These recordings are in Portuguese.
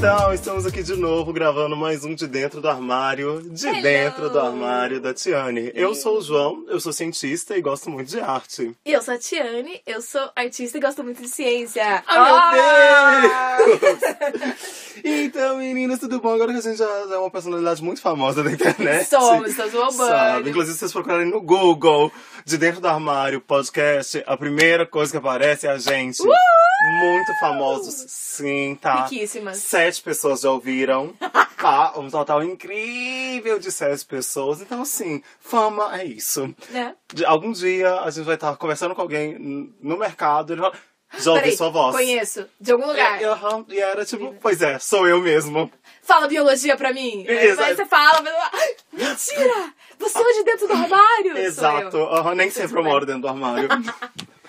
Então, estamos aqui de novo gravando mais um de dentro do armário, de Hello. dentro do armário da Tiane. Eu sou o João, eu sou cientista e gosto muito de arte. E eu sou a Tiane, eu sou artista e gosto muito de ciência. Ah, meu Deus! então, meninas, tudo bom? Agora que a gente já, já é uma personalidade muito famosa da internet. Somos, estamos roubando. Sabe? Inclusive, se vocês procurarem no Google, de dentro do armário, podcast, a primeira coisa que aparece é a gente. Muito famosos, sim, tá? Riquíssimas. Sete pessoas já ouviram, tá? Um total incrível de sete pessoas. Então, assim, fama é isso. Né? De- algum dia a gente vai estar conversando com alguém no mercado e ele fala, já ouvi Peraí, sua voz. Conheço, de algum lugar. E, aham, e era tipo, pois é, sou eu mesmo. Fala biologia pra mim. Exato. Aí você fala, mas... Ai, mentira! Você é de dentro do armário? Exato, eu. aham, nem sempre eu moro dentro do armário.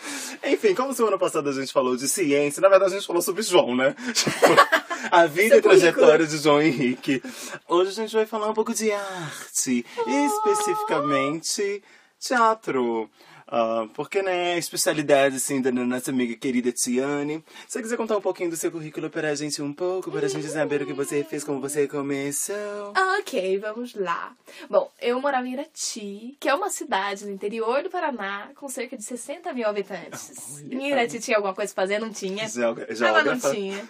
Enfim, como semana passada a gente falou de ciência, na verdade a gente falou sobre João, né? A vida Seu e trajetória de João Henrique. Hoje a gente vai falar um pouco de arte, especificamente teatro. Ah, porque, né, a especialidade, assim, da nossa amiga querida Tiane. Se você quiser contar um pouquinho do seu currículo pra gente um pouco, pra gente saber o que você fez, como você começou. Ok, vamos lá. Bom, eu morava em Irati, que é uma cidade no interior do Paraná, com cerca de 60 mil habitantes. Olha. Em Irati tinha alguma coisa pra fazer? Não tinha. Ela não Geógrafa. tinha.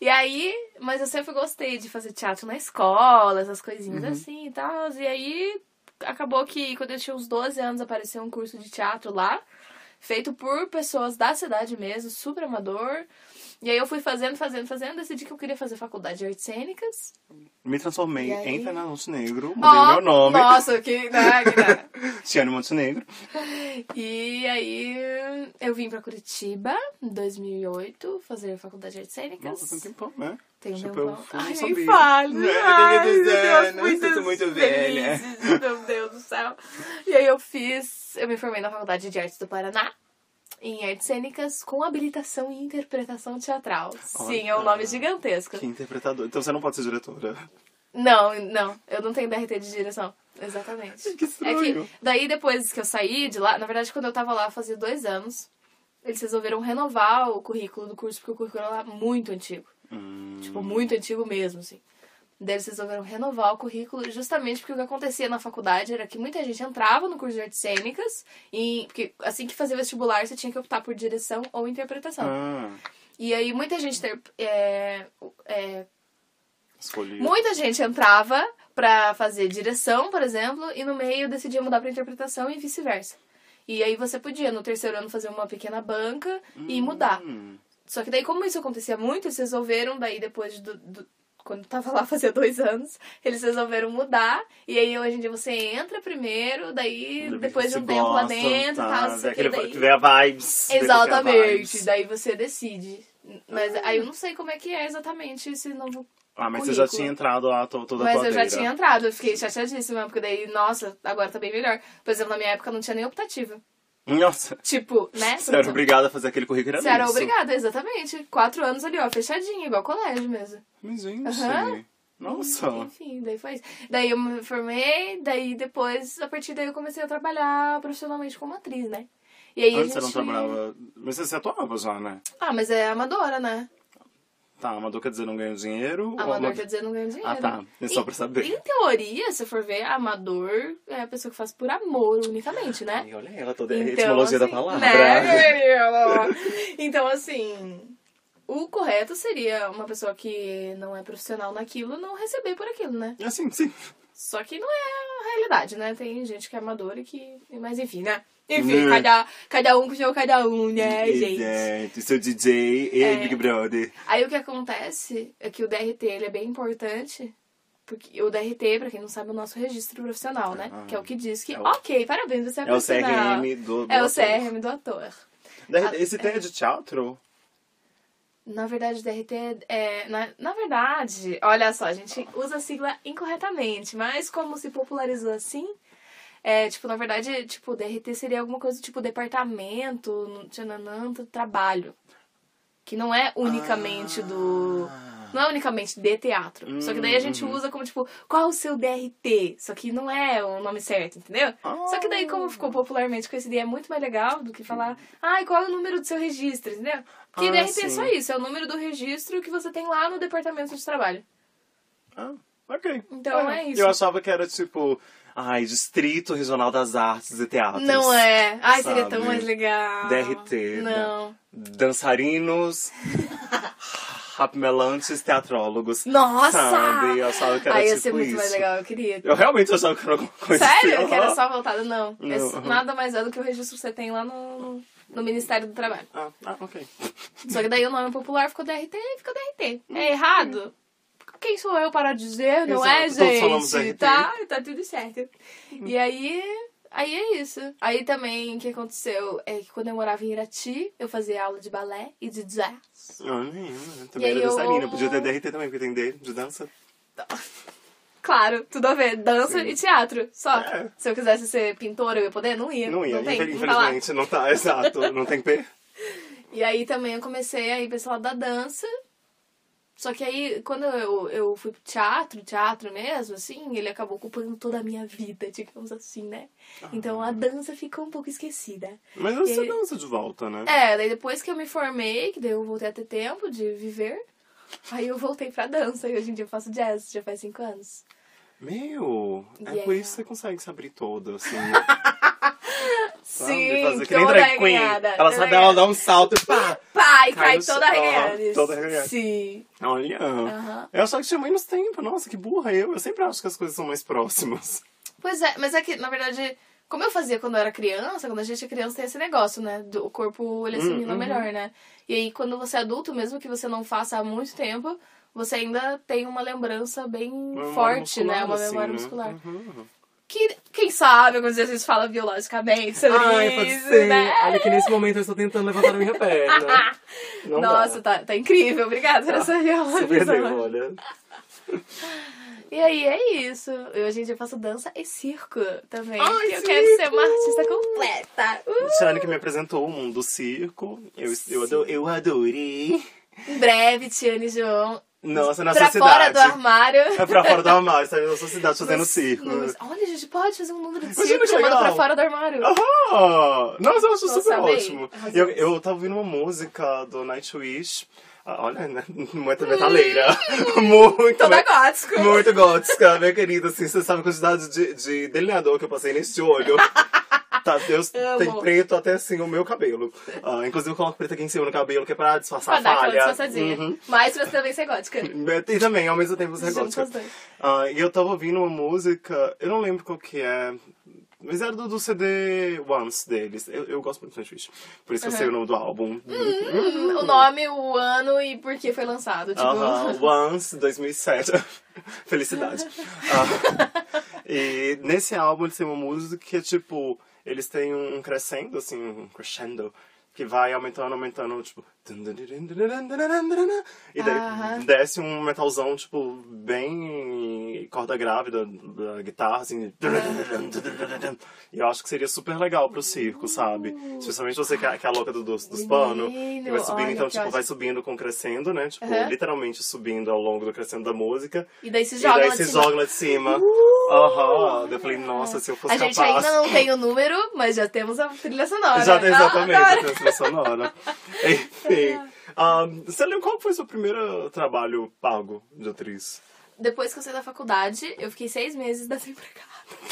E aí, mas eu sempre gostei de fazer teatro na escola, essas coisinhas Uhum. assim e tal. E aí, acabou que quando eu tinha uns 12 anos apareceu um curso de teatro lá, feito por pessoas da cidade mesmo, super amador. E aí eu fui fazendo, fazendo, fazendo, decidi que eu queria fazer faculdade de artes cênicas. Me transformei aí? em Fernando Montenegro, mudei Ó, meu nome. Nossa, que, né, que né. Tiane Montenegro. E aí eu vim pra Curitiba em 2008 fazer faculdade de artes cênicas. Nossa, tem um tempão, né? Tem um Tipo, tempão. eu Ai, nem fale. Né, Ai, meu Deus meu né? Sinto muito velha. Meu Deus do céu. E aí eu fiz, eu me formei na Faculdade de Artes do Paraná. Em artes cênicas com habilitação e interpretação teatral. Sim, é um Olha. nome gigantesco. Que interpretador. Então você não pode ser diretora. Não, não, eu não tenho DRT de direção. Exatamente. Que É estranho. que daí depois que eu saí de lá, na verdade quando eu tava lá fazia dois anos, eles resolveram renovar o currículo do curso, porque o currículo era muito antigo. Hum, Tipo, muito antigo mesmo, assim. Daí eles resolveram renovar o currículo justamente porque o que acontecia na faculdade era que muita gente entrava no curso de artes cênicas e porque assim que fazia vestibular você tinha que optar por direção ou interpretação. Ah, E aí muita gente ter, é, é, escolhi. Muita gente entrava pra fazer direção, por exemplo, e no meio decidia mudar pra interpretação e vice-versa. E aí você podia, no terceiro ano, fazer uma pequena banca e mudar. Hum, Só que daí, como isso acontecia muito, eles resolveram, daí depois do. do- quando tava lá fazia dois anos, eles resolveram mudar. E aí hoje em dia você entra primeiro, daí depois de um tempo lá dentro, tá, tal, não vê sei o que, aquele- daí. Vê a vibes. a Exatamente, vibes. daí você decide. Mas aí eu não sei como é que é exatamente esse novo Ah, mas você já currículo. tinha entrado lá to- toda a Mas eu já tinha entrado, eu fiquei chateadíssima, porque daí, nossa, agora tá bem melhor. Por exemplo, na minha época não tinha nem optativa. Nossa, Tipo, né? você era obrigada a fazer aquele currículo. Você era obrigada, exatamente. Quatro anos ali, ó, fechadinho, igual colégio mesmo. Mas, gente, Aham. nossa. Enfim, daí foi isso. Daí eu me formei, daí depois, a partir daí eu comecei a trabalhar profissionalmente como atriz, né? E aí a Antes gente... você não trabalhava... Mas você atuava já, né? Ah, mas é amadora, né? Tá, amador quer dizer não ganha dinheiro? Amador ama- quer dizer não ganha dinheiro. Ah, tá. É só pra saber. Em teoria, se for ver, amador é a pessoa que faz por amor unicamente, né? Olha ela toda a Então, etimologia da assim, palavra. né? Então, assim, o correto seria uma pessoa que não é profissional naquilo não receber por aquilo, né? Assim, sim. Só que não é a realidade, né? Tem gente que é amadora e que. Mas enfim, né? Enfim, Né. cada, cada um com seu cada um, né, gente? Exato. Seu DJ e É. Big Brother. Aí o que acontece é que o DRT ele é bem importante. Porque o DRT, pra quem não sabe, é o nosso registro profissional, né? Ah. Que é o que diz que, É o- ok, parabéns, você é, É o profissional. CRM do, do É o ator. CRM do ator. Esse tem é de teatro? Na verdade, DRT é. Na, na verdade, olha só, a gente usa a sigla incorretamente, mas como se popularizou assim, é, tipo, na verdade, tipo, DRT seria alguma coisa tipo departamento, tchananã, trabalho. Que não é unicamente do. Ah. Não é unicamente de teatro. Só que daí a gente Uhum. usa como, tipo, qual o seu DRT? Só que não é o nome certo, entendeu? Só que daí, como ficou popularmente conhecido, e é muito mais legal do que falar, ai, qual é o número do seu registro, entendeu? Porque Ah, DRT é sim. só isso, é o número do registro que você tem lá no departamento de trabalho. Ah, ok. Então é isso. Eu achava que era tipo, ai, Distrito Regional das Artes e Teatros. Não é. Ai, seria Sabe? tão mais legal. DRT. né? Não. Dançarinos, rapimelantes, teatrólogos. Nossa! Sabe? Eu achava que era Ai, ia tipo ser muito isso. mais legal, eu queria. Eu realmente achava que era alguma coisa Sério? assim. Que era só voltado? Não. É Não, nada mais é do que o registro que você tem lá no, no, Ministério do Trabalho. Ah, ah, ok. Só que daí o nome popular ficou DRT e ficou DRT. Hum. É errado? Quem sou eu para dizer, não é, Exato, falamos gente? Tá? Tá tudo certo. E aí... Aí é isso. Aí também o que aconteceu é que quando eu morava em Irati, eu fazia aula de balé e de jazz. Ah, nem, né? E Também aí era eu dançarina. Podia ter DRT também, porque tem D de dança. Claro, tudo a ver. Dança Sim. e teatro. Só. É. Se eu quisesse ser pintora, eu ia poder? Não ia. Não ia, tem, infel- não tá infelizmente. Não tá, exato. Não tem P. E aí também eu comecei a ir pra esse lado da dança. Só que aí, quando eu, eu fui pro teatro, teatro mesmo, assim, ele acabou ocupando toda a minha vida, digamos assim, né? Então a dança ficou um pouco esquecida. Mas você E- dança de volta, né? É, daí depois que eu me formei, que daí eu voltei a ter tempo de viver, aí eu voltei pra dança. E hoje em dia eu faço jazz, já faz cinco anos. Meu, é por isso que você consegue se abrir toda, assim. Sim, Fazer que nem drag queen. Ela sabe, ela dá um salto e pá! Pai, Cai cai no toda arreganhada. Toda arreganhada. Sim. Olha, eu só que tinha menos tempo. Nossa, que burra eu. Eu sempre acho que as coisas são mais próximas. Pois é, mas é que, na verdade, como eu fazia quando eu era criança, quando a gente é criança tem esse negócio, né? Do, o corpo, ele assimila uhum. melhor, né? E aí, quando você é adulto, mesmo que você não faça há muito tempo, você ainda tem uma lembrança bem Uma forte, né? Uma memória assim, muscular. né? Uhum. Que, quem sabe, algumas vezes a gente fala biologicamente sobre Ai, pode isso, ser. né? Olha que nesse momento eu estou tentando levantar a minha perna. Não Nossa, tá, tá incrível. Obrigada por essa Você visão. perdeu, olha. E aí é isso. Eu, hoje em dia faço dança e circo também. Ai, eu quero ser uma artista completa. Uh! Tiane que me apresentou o mundo do circo. Eu, eu, ado- eu adorei. Em breve, Tiane João. Nossa, na pra fora do armário. É pra fora do armário, sabe? Na sua cidade fazendo No- circo. no- Olha, a gente pode fazer um número de circo chamando legal. pra fora do armário. Aham! Nossa, eu acho Nossa, super amei. ótimo. Eu, eu tava ouvindo uma música do Nightwish. Ah, Olha, né? muito metaleira. muito, Toda gótico. muito gótica, minha querida. Assim, você sabe a quantidade de, de delineador que eu passei nesse olho. Tá, Deus Amo. tem preto até assim o meu cabelo. Ah, inclusive eu coloco preto aqui em cima no cabelo, que é pra disfarçar Pra a falha. Uhum. Mas você também ser gótica. E também, ao mesmo tempo, você é Juntos gótica. Ah, e eu tava ouvindo uma música, eu não lembro qual que é, mas era do, do CD Once deles. Eu, eu gosto muito do Nightwish, por isso que eu sei o nome do álbum. O nome, o ano e por que foi lançado. Tipo, Once, 2007. Felicidade. Ah, e nesse álbum eles têm uma música que é tipo, eles têm um crescendo, assim, um crescendo, que vai aumentando, aumentando, tipo. E daí desce um metalzão, tipo, bem corda grave da, da guitarra, assim. E eu acho que seria super legal pro circo, sabe? Especialmente você que é, que é a louca do- dos, dos panos. Que vai subindo, olha então, tipo, vai ótimo. subindo com crescendo, né? Tipo, literalmente subindo ao longo do crescendo da música. E daí se E joga daí lá de se cima. joga lá de cima. Aham. Eu falei, nossa, se eu fosse A gente capaz. ainda não tem o número, mas já temos a trilha sonora. Já tem Ah, exatamente adoro. Trilha sonora. Enfim. você lembra qual foi o seu primeiro trabalho pago de atriz? Depois que eu saí da faculdade, eu fiquei seis meses desempregada.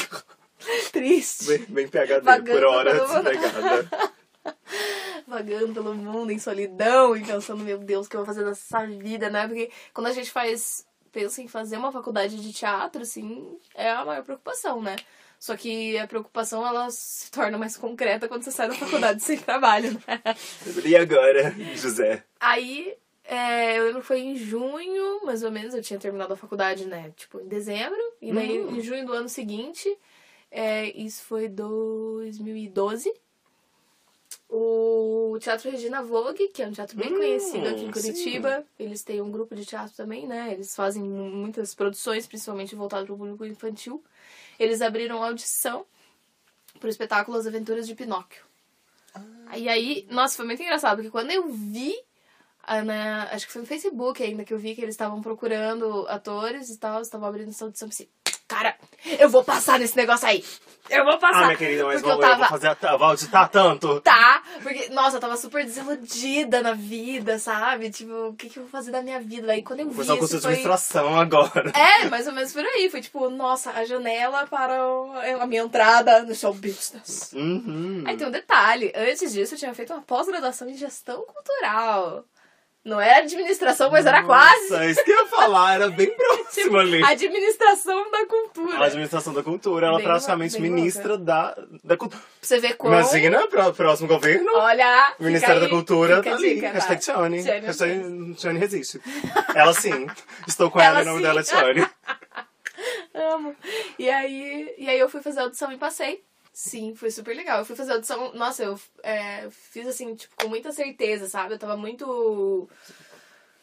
Triste. Bem, bem PHD, Vagando por hora pelo desempregada. Vagando pelo mundo em solidão e pensando, meu Deus, o que eu vou fazer dessa vida, né? Porque quando a gente faz, pensa em fazer uma faculdade de teatro, assim, é a maior preocupação, né? Só que a preocupação, ela se torna mais concreta quando você sai da faculdade sem trabalho, né? E agora, José? Aí, é, eu lembro que foi em junho, mais ou menos, eu tinha terminado a faculdade, né? Tipo, em dezembro. E daí, Hum. em junho do ano seguinte, é, isso foi 2012. O Teatro Regina Vogue, que é um teatro bem Hum, conhecido aqui em sim. Curitiba. Eles têm um grupo de teatro também, né? Eles fazem mu- muitas produções, principalmente voltadas para o público infantil. Eles abriram audição pro espetáculo As Aventuras de Pinóquio. E aí, nossa, foi muito engraçado, porque quando eu vi ah, na- acho que foi no Facebook ainda que eu vi que eles estavam procurando atores e tal, estavam abrindo essa audição. Pensei, cara, eu vou passar nesse negócio aí. Eu vou passar. Ah, minha querida, mas eu vou, eu tava vou fazer a, vou auditar tanto. Tá, porque, nossa, eu tava super desiludida na vida, sabe? Tipo, o que, que eu vou fazer da minha vida? Aí quando eu vi Foi só isso, curso de administração agora. É, mais ou menos por aí. Foi tipo, nossa, a janela para o- a minha entrada no show business. Uhum. Aí tem um detalhe. Antes disso, eu tinha feito uma pós-graduação em gestão cultural. Não era administração, mas era quase. Nossa, isso que eu ia falar, era bem próximo ali. Administração da cultura. A administração da cultura, ela é Bem praticamente bem ministra da, da cultura. Pra você ver como. Imagina, para o próximo governo, Olha, Ministério da Cultura tá ali. dica? Hashtag. Tiane Hashtag Tiane resiste. Ela sim. Estou com ela, Ela e o nome sim. dela é Tiane. Amo. E aí, e aí eu fui fazer a audição e passei. Sim, foi super legal. Eu fui fazer a audição, nossa, eu é, fiz assim, tipo, com muita certeza, sabe? Eu tava muito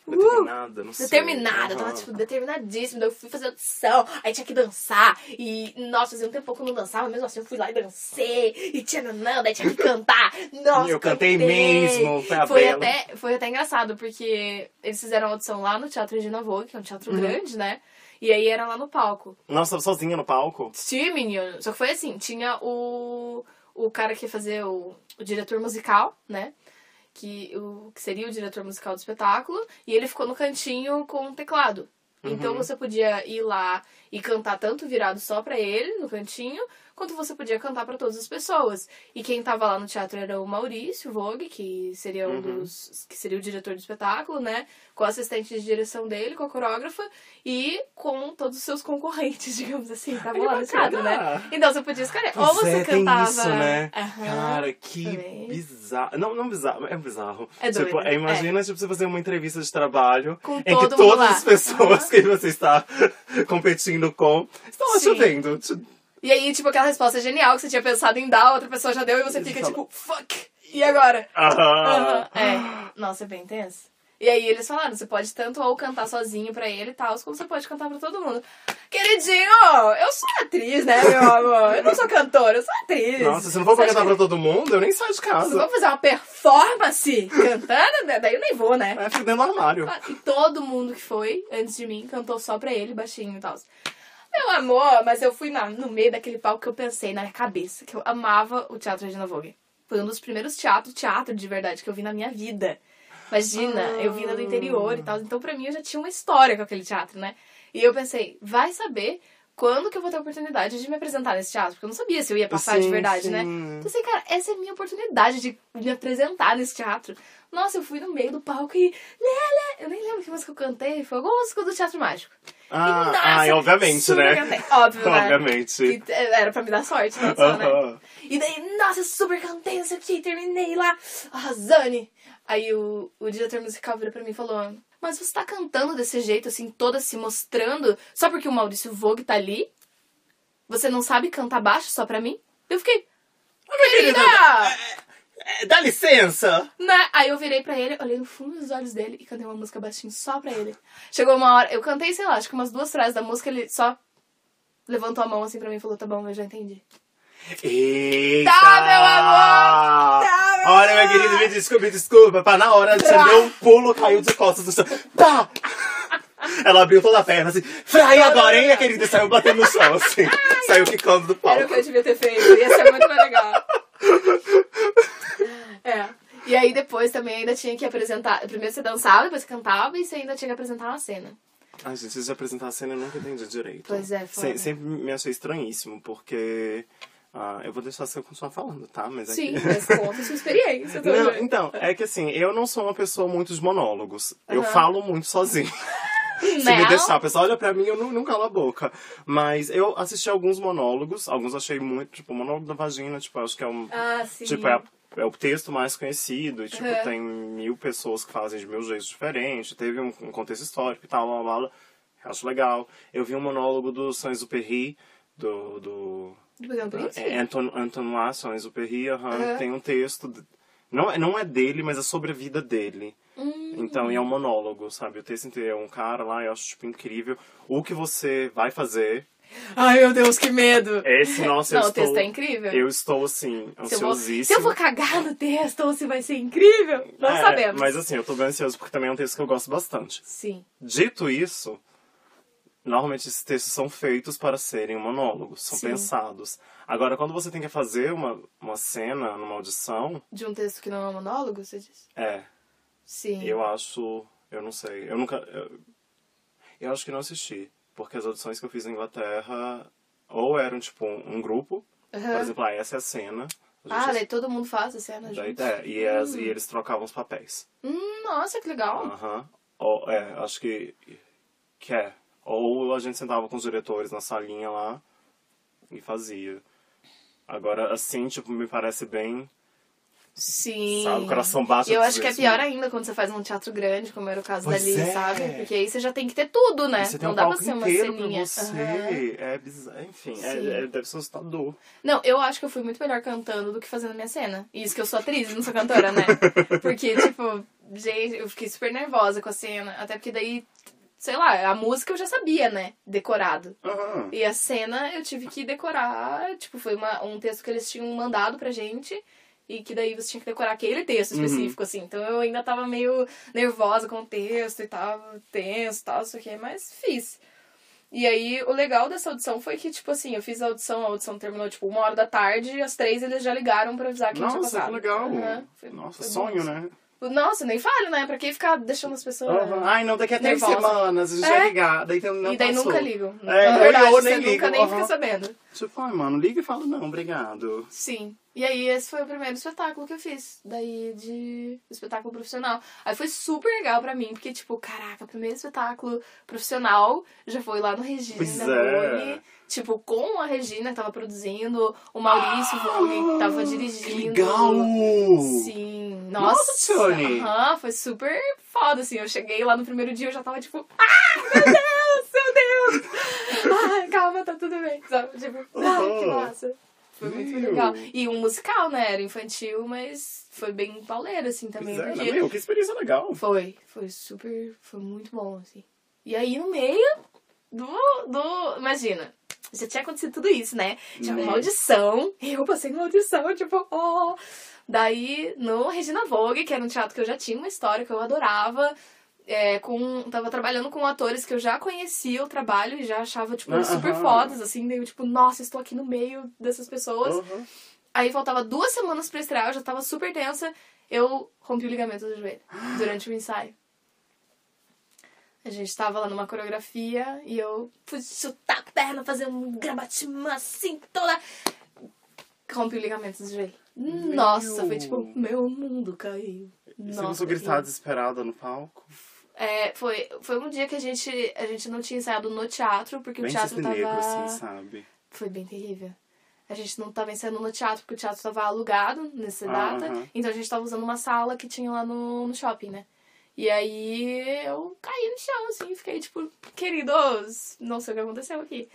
Determinada, não sei. determinada, eu tava, tipo, determinadíssima. Eu fui fazer audição, aí tinha que dançar. E, nossa, fazia um tempo que eu não dançava, mesmo assim eu fui lá e dancei. E tinha nanã, daí tinha que cantar. Nossa, Eu cantei cantei. mesmo, foi a Foi até, foi até engraçado, porque eles fizeram a audição lá no Teatro Regina Vogue, que é um teatro Uhum. grande, né? E aí era lá no palco. Nossa, sozinha no palco? Sim, menino. Só que foi assim, tinha o, o cara que ia fazer o, o diretor musical, né? Que, o, que seria o diretor musical do espetáculo. E ele ficou no cantinho com o teclado. Então você podia ir lá e cantar tanto virado só pra ele, no cantinho, quanto você podia cantar pra todas as pessoas. E quem tava lá no teatro era o Maurício Vogue, que seria um dos. que seria o diretor do espetáculo, né? Com o assistente de direção dele, com a coreógrafa, e com todos os seus concorrentes, digamos assim, estavam lá no bacana. teatro, né? Então você podia escolher. Ou você é, tem cantava. isso, né? Aham, Cara, que também. bizarro. Não, não bizarro, é bizarro. É tipo, doido, é, imagina tipo, você fazer uma entrevista de trabalho Com em que todas lá. as pessoas que você está competindo com estão te vendo. E aí, tipo, aquela resposta genial que você tinha pensado em dar, a outra pessoa já deu e você fica tipo, fuck! E agora? Aham. Aham, É. Nossa, é bem tenso. E aí eles falaram, você pode tanto ou cantar sozinho pra ele e tal, como você pode cantar pra todo mundo. Queridinho, eu sou atriz, né, meu amor? Eu não sou cantora, eu sou atriz. Nossa, se não for pra cantar acha pra todo mundo, eu nem saio de que- Se casa. vamos fazer uma performance cantando, né? daí eu nem vou, né? É, fico dentro do armário. E todo mundo que foi, antes de mim, cantou só pra ele, baixinho e tal. Meu amor, mas eu fui na- no meio daquele palco que eu pensei na minha cabeça, que eu amava o Teatro Regina Vogue. Foi um dos primeiros teatros, teatro de verdade, que eu vi na minha vida. Imagina, eu vinda do interior e tal. Então, pra mim, eu já tinha uma história com aquele teatro, né? E eu pensei, vai saber quando que eu vou ter a oportunidade de me apresentar nesse teatro? Porque eu não sabia se eu ia passar de Sim, verdade, né? sim. Pensei, cara, essa é a minha oportunidade de me apresentar nesse teatro. Nossa, eu fui no meio do palco e. Lele! Eu nem lembro que música eu cantei, foi alguma música do Teatro Mágico. Ah, Nossa, ai, obviamente, super né? cantei. Óbvio, né? Obviamente. Que era pra me dar sorte, né? Só, né? E daí, nossa, super cantei, não sei o que, terminei lá, arrasane. Aí o, o diretor musical virou pra mim e falou: Mas você tá cantando desse jeito, assim, toda se mostrando, só porque o Maurício Vogue tá ali? Você não sabe cantar baixo só pra mim? Eu fiquei. Querida! É, Dá licença! Né? Aí eu virei pra ele, olhei no fundo dos olhos dele e cantei uma música baixinho só pra ele. Chegou uma hora, eu cantei, sei lá, acho que umas duas frases da música, ele só levantou a mão assim pra mim e falou: Tá bom, eu já entendi. Eita! Tá, meu amor! Tá, meu Olha, minha querida, me desculpa, me desculpa. Pá, na hora, você Tá. deu um pulo, caiu de costas do chão. Pá! Ela abriu toda a perna, assim, frai agora, hein, minha querida? E saiu batendo no chão, assim. Saiu quicando do Era o que eu devia ter feito, ia ser muito mais legal. É. E aí depois também ainda tinha que apresentar. Primeiro você dançava, depois você cantava e você ainda tinha que apresentar uma cena. Ai, gente, antes de apresentar a cena, eu nunca entendi direito. Pois é, foda. Se- sempre me achei estranhíssimo, porque... ah, eu vou deixar você continuar falando, tá? Mas é Sim, que... mas conta sua experiência Não, também. então, é que assim, eu não sou uma pessoa muito de monólogos. Eu Aham. falo muito sozinho. Se me Não? deixar, a pessoa olha pra mim, eu não, não calo a boca. Mas eu assisti alguns monólogos, alguns achei muito, tipo, o monólogo da vagina, tipo, acho que é um. Ah, sim. Tipo, é, é o texto mais conhecido, e, tipo, Aham. tem mil pessoas que fazem de mil jeitos diferentes, teve um, um contexto histórico e tal, blá, blá, blá. Acho legal. Eu vi um monólogo do Saint-Exupéry, do, do Do Pequeno Príncipe? é, Anton, Anton Saint-Exupéry, aham, Aham. tem um texto, não, é- não é dele, mas é sobre a vida dele. Hum. Então, e é um monólogo, sabe? O texto inteiro é um cara lá, eu acho, tipo, incrível. O que você vai fazer Ai, meu Deus, que medo. Esse, nossa, Não, eu o texto estou... é incrível. Eu estou, assim, se, eu vou, ansiosíssimo. se eu vou cagar no texto ou se vai ser incrível, não É, sabemos. Mas assim, eu tô bem ansioso porque também é um texto que eu gosto bastante. Sim. Dito isso, normalmente esses textos são feitos para serem monólogos, são Sim. pensados. Agora, quando você tem que fazer uma, uma cena numa audição, De um texto que não é monólogo, você disse? é, Sim. eu acho. Eu não sei. Eu nunca. Eu, eu acho que não assisti. Porque as audições que eu fiz na Inglaterra ou eram tipo um, um grupo, Aham. por exemplo, ah, essa é a cena. a Ah, daí todo mundo faz a cena daí- junto. é, e, as- e eles trocavam os papéis. Hum, nossa, que legal. Aham. Ou, é, acho que. Que é. Ou a gente sentava com os diretores na salinha lá e fazia. Agora, assim, tipo, me parece bem. Sim. Sabe, o coração bate eu acho que é pior né? ainda quando você faz um teatro grande, como era o caso Pois dali, é. sabe? Porque aí você já tem que ter tudo, né? Você tem não um dá pra ser uma ceninha. você. Aham. É bizarro. Enfim, é, é- deve ser assustador. Não, eu acho que eu fui muito melhor cantando do que fazendo a minha cena. E isso que eu sou atriz e não sou cantora, né? Porque, tipo, gente, eu fiquei super nervosa com a cena. Até porque daí, sei lá, a música eu já sabia, né? Decorado. Aham. E a cena eu tive que decorar, tipo, foi uma, um texto que eles tinham mandado pra gente. E que daí você tinha que decorar aquele texto Uhum. específico, assim. Então eu ainda tava meio nervosa com o texto e tava tenso e tal, isso aqui, mas fiz. E aí, o legal dessa audição foi que, tipo assim, eu fiz a audição, a audição terminou, tipo, uma hora da tarde, e às três eles já ligaram pra avisar que tinha Nossa, passado. que legal. Aham, foi- Nossa, foi bom, sonho, assim. né? Nossa, nem fale, né? Pra que ficar deixando as pessoas... Aham. Ai, não, daqui a três Nervosa. semanas a gente É. vai ligar. Daí tem, não e daí passou. nunca ligam. É, Na verdade, eu você nem nunca ligo, nem aham. fica sabendo. Tipo, ai, mano, liga e fala, não, obrigado. Sim. E aí, esse foi o primeiro espetáculo que eu fiz. Daí, de espetáculo profissional. Aí foi super legal pra mim, porque, tipo, caraca, primeiro espetáculo profissional já foi lá no Regina Pois é. Vogue. Tipo, com a Regina que tava produzindo, o Maurício Vogue que tava Que dirigindo. legal! Sim. Nossa, Nossa, Tione. aham, foi super foda, assim. Eu cheguei lá no primeiro dia, eu já tava tipo, ah, meu Deus, meu Deus! Ai, calma, tá tudo bem. Sabe? Tipo, ai, que massa. Foi muito Meu. legal. E um musical, né? Era infantil, mas foi bem pauleiro, assim, também. Pois é, meu, que experiência legal. Foi, foi super, foi muito bom, assim. E aí, no meio do, do, imagina, já tinha acontecido tudo isso, né? Tinha uma audição, eu passei numa audição, tipo, oh... Daí, no Regina Vogue, que era um teatro que eu já tinha uma história, que eu adorava, é, com, tava trabalhando com atores que eu já conhecia o trabalho e já achava, tipo, super fodas, assim, eu, tipo, nossa, estou aqui no meio dessas pessoas. Aí faltava duas semanas pra estrear, eu já tava super tensa. Eu rompi o ligamento do joelho durante o ensaio. A gente tava lá numa coreografia e eu fui chutar a perna, fazer um grabatimã assim, toda. Rompi o ligamento do joelho. Nossa, foi tipo, meu mundo caiu. Você Nossa, começou a gritar desesperada no palco? É, foi, foi um dia que a gente, a gente não tinha ensaiado no teatro, porque Bem o teatro tava. negro, assim, sabe? Foi bem terrível. A gente não tava ensaiando no teatro, porque o teatro tava alugado nessa Ah, data. aham. Então a gente tava usando uma sala que tinha lá no, no shopping, né? E aí eu caí no chão, assim, fiquei tipo, queridos, não sei o que aconteceu aqui.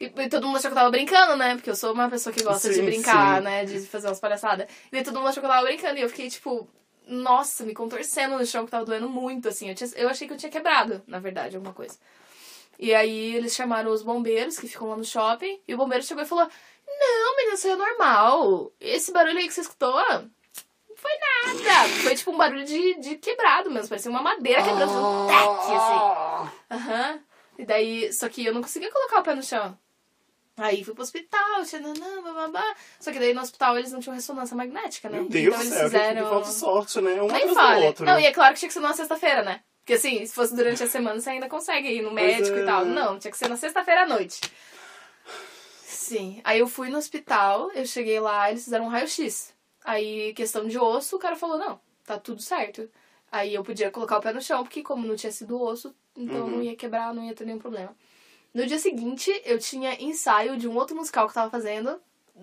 E, todo mundo achou que eu tava brincando, né? Porque eu sou uma pessoa que gosta de Sim, brincar, sim. né? De fazer umas palhaçadas. E aí todo mundo achou que eu tava brincando. E eu fiquei, tipo, nossa, me contorcendo no chão, que tava doendo muito, assim. Eu, tinha- eu achei que eu tinha quebrado, na verdade, alguma coisa. E aí eles chamaram os bombeiros que ficam lá no shopping. E o bombeiro chegou e falou: Não, menina, isso aí é normal. Esse barulho aí que você escutou. Não foi nada. Foi tipo um barulho de, de quebrado mesmo. Parecia uma madeira quebrando. Um tec, assim. Aham. E daí, só que eu não conseguia colocar o pé no chão. Aí fui pro hospital, tchananã, bababá. Só que daí no hospital eles não tinham ressonância magnética, né? Meu Deus então eles céu, fizeram. que falta sorte, né? Um Nem fale. outro. Não, né? e é claro que tinha que ser numa sexta-feira, né? Porque assim, se fosse durante a semana, você ainda consegue ir no médico é. e tal. Não, tinha que ser na sexta-feira à noite. Sim. Aí eu fui no hospital, eu cheguei lá, eles fizeram um raio-x. Aí, questão de osso, o cara falou, não, tá tudo certo. Aí eu podia colocar o pé no chão, porque como não tinha sido osso, então Uhum. não ia quebrar, não ia ter nenhum problema. No dia seguinte, eu tinha ensaio de um outro musical que eu tava fazendo.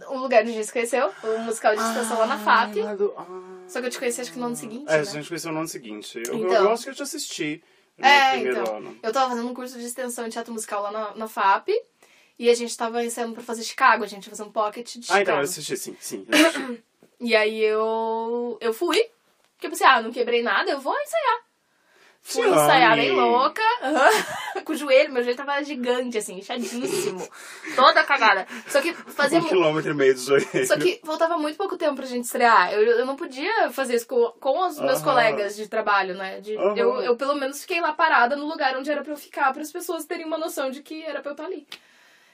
Um lugar onde a gente se conheceu, um musical de extensão lá na FAP. Ah, ah. Só que eu te conheci acho que no ano seguinte, É, né? a gente conheceu no ano seguinte. Eu, Então. eu acho que eu te assisti no É, primeiro então. ano. Eu tava fazendo um curso de extensão em teatro musical lá na, na FAP. E a gente tava ensaiando pra fazer Chicago. A gente ia fazer um pocket de Chicago. Ah, então, eu assisti, sim, sim. assisti. E aí eu, eu fui. Porque eu pensei, ah, não quebrei nada, eu vou ensaiar. Fui Tiane. ensaiar bem louca. aham, Com o joelho, meu joelho tava gigante, assim, inchadíssimo. Toda cagada. Só que fazia Um quilômetro e meio de joelho. Só que faltava muito pouco tempo pra gente estrear. Eu, eu não podia fazer isso com, com os meus colegas de trabalho, né? De- Aham. eu, eu, pelo menos, fiquei lá parada no lugar onde era pra eu ficar, para as pessoas terem uma noção de que era pra eu estar ali.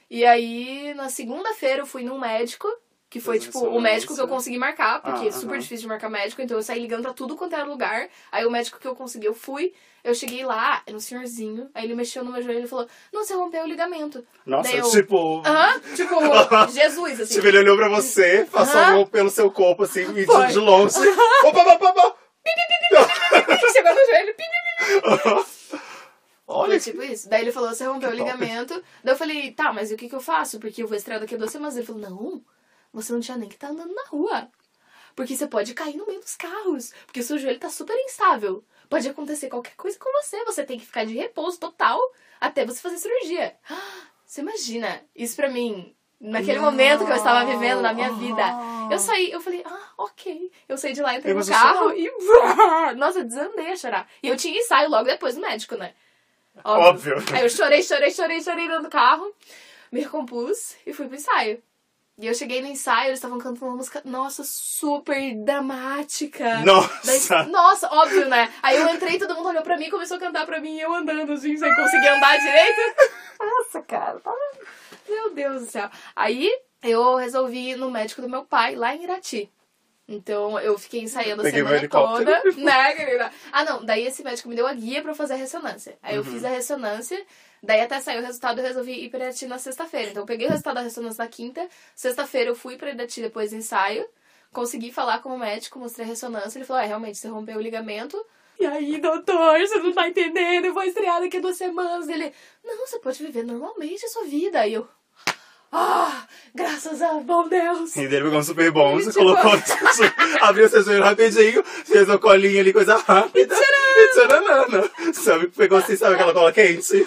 E aí, na segunda-feira, eu fui num médico, que foi, tipo, o médico que eu consegui marcar, porque Ah, é super aham. difícil de marcar médico, então eu saí ligando pra tudo quanto era lugar. Aí o médico que eu consegui, eu fui, eu cheguei lá, era um senhorzinho, aí ele mexeu no meu joelho e falou: Não, você rompeu o ligamento. Nossa, eu- tipo. Aham, tipo, Jesus, assim. Tipo, ele olhou pra você, passou a mão pelo seu corpo, assim, e Foi. de, longe. Opa, opa, opa! Chegou no joelho, Olha, Foi tipo isso. Daí ele falou, você rompeu o ligamento. Daí eu falei, tá, mas e o que, que eu faço? Porque eu vou estrear daqui a duas semanas. Ele falou, não, você não tinha nem que estar andando na rua. Porque você pode cair no meio dos carros. Porque o seu joelho tá super instável. Pode acontecer qualquer coisa com você. Você tem que ficar de repouso total até você fazer cirurgia. Você imagina, isso pra mim, naquele momento que eu estava vivendo na minha vida. Eu saí, eu falei, ah, ok. Eu saí de lá, entrei no carro chorou? e. Nossa, desandei a chorar. E eu tinha ensaio logo depois do médico, né? Óbvio. Aí eu chorei, chorei, chorei, chorei dentro do carro, me recompus e fui pro ensaio. E eu cheguei no ensaio, eles estavam cantando uma música, nossa, super dramática. Nossa! Daí- nossa, óbvio, né? Aí eu entrei, todo mundo olhou pra mim, começou a cantar pra mim, e eu andando assim, sem conseguir andar direito. Nossa, cara, tava... Meu Deus do céu. Aí eu resolvi ir no médico do meu pai, lá em Irati. Então eu fiquei ensaiando a semana toda. Né? Ah, não. Daí esse médico me deu a guia pra eu fazer a ressonância. Aí eu Uhum. fiz a ressonância. Daí até sair o resultado, eu resolvi ir pra Irati na sexta-feira. Então eu peguei o resultado da ressonância na quinta. Sexta-feira eu fui pra Irati depois do ensaio. Consegui falar com o médico, mostrei a ressonância. Ele falou: é, realmente, você rompeu o ligamento. E aí, doutor, você não tá entendendo, eu vou estrear daqui a duas semanas. Ele, não, você pode viver normalmente a sua vida. Aí eu, ah, graças a bom Deus. E dele pegou um super bom, você colocou, abriu seu joelho rapidinho, fez uma colinha ali, coisa rápida. E tcharanana. Sabe, pegou assim, sabe aquela cola quente?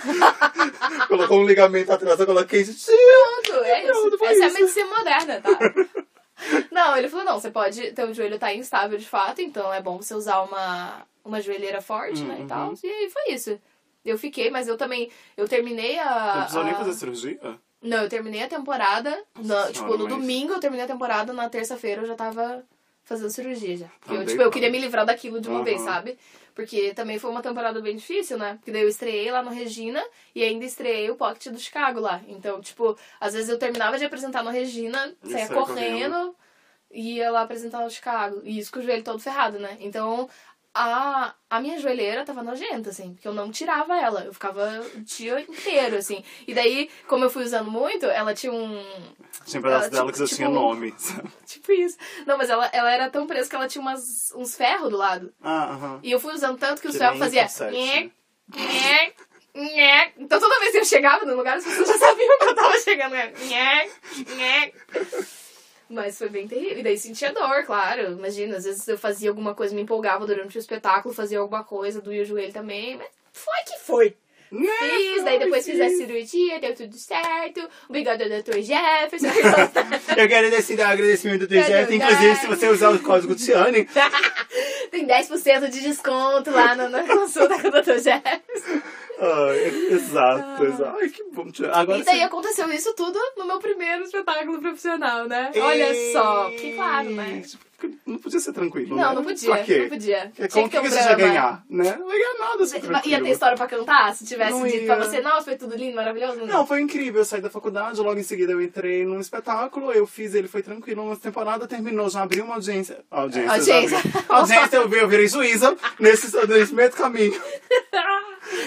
colocou um ligamento atrás da cola quente. Pronto, é isso. Essa é a medicina moderna, tá? Não, ele falou, não, você pode, teu joelho tá instável de fato, então é bom você usar uma, uma joelheira forte, né, e Uhum. tal. E aí foi isso. Eu fiquei, mas eu também, eu terminei a... Não precisou nem a- fazer cirurgia? Não, eu terminei a temporada, na- tipo, no mas- domingo eu terminei a temporada, na terça-feira eu já tava fazendo cirurgia já. Porque eu, Ah, tipo, eu queria me livrar daquilo de uma Aham. vez, sabe? Porque também foi uma temporada bem difícil, né? Porque daí eu estreiei lá no Regina e ainda estreiei o Pocket do Chicago lá. Então, tipo, às vezes eu terminava de apresentar no Regina, E saía saia correndo, correndo. e ia lá apresentar no Chicago. E isso com o joelho todo ferrado, né? Então, a, a minha joelheira tava nojenta, assim, porque eu não tirava ela. Eu ficava o dia inteiro, assim. E daí, como eu fui usando muito, ela tinha um. Tinha um pedaço Ela, dela tipo- que já tipo tinha um- nome. Tipo isso. Não, mas ela, ela era tão presa que ela tinha umas, uns ferros do lado. Ah, aham. E eu fui usando tanto que Que ferros nem fazia. né? Então toda vez que eu chegava no lugar, as pessoas já sabiam que eu tava chegando. Mas foi bem terrível. E daí sentia dor, claro. Imagina, às vezes eu fazia alguma coisa, me empolgava durante o espetáculo, fazia alguma coisa, doía o joelho também. Mas foi que foi. Né, Fiz, daí depois fiz a cirurgia, deu tudo certo. Obrigada, Dr. Jefferson. Eu quero dar agradecimento do Jeff. Inclusive, se você usar o código Tiane, Tem 10% de desconto lá na, na consulta com o Dr. Jefferson. Ai, exato, exato. Ai, que bom. Agora E daí sim. aconteceu isso tudo no meu primeiro espetáculo profissional, né? Olha só, que claro, né? Não podia ser tranquilo, Não, né? não podia, Pra quê? não podia. Tinha Como que ter que, um você ia drama. ganhar, né? Não ia ganhar nada se Ia tranquilo. ter história pra cantar se tivesse Não dito ia. pra você, nossa, foi tudo lindo, maravilhoso? Não, foi incrível. Eu saí da faculdade, logo em seguida eu entrei num espetáculo, eu fiz ele, foi tranquilo. Uma temporada terminou, já abriu uma audiência. Audiência. Audiência. Já audiência, eu, vi- eu virei juíza nesse, nesse mesmo caminho.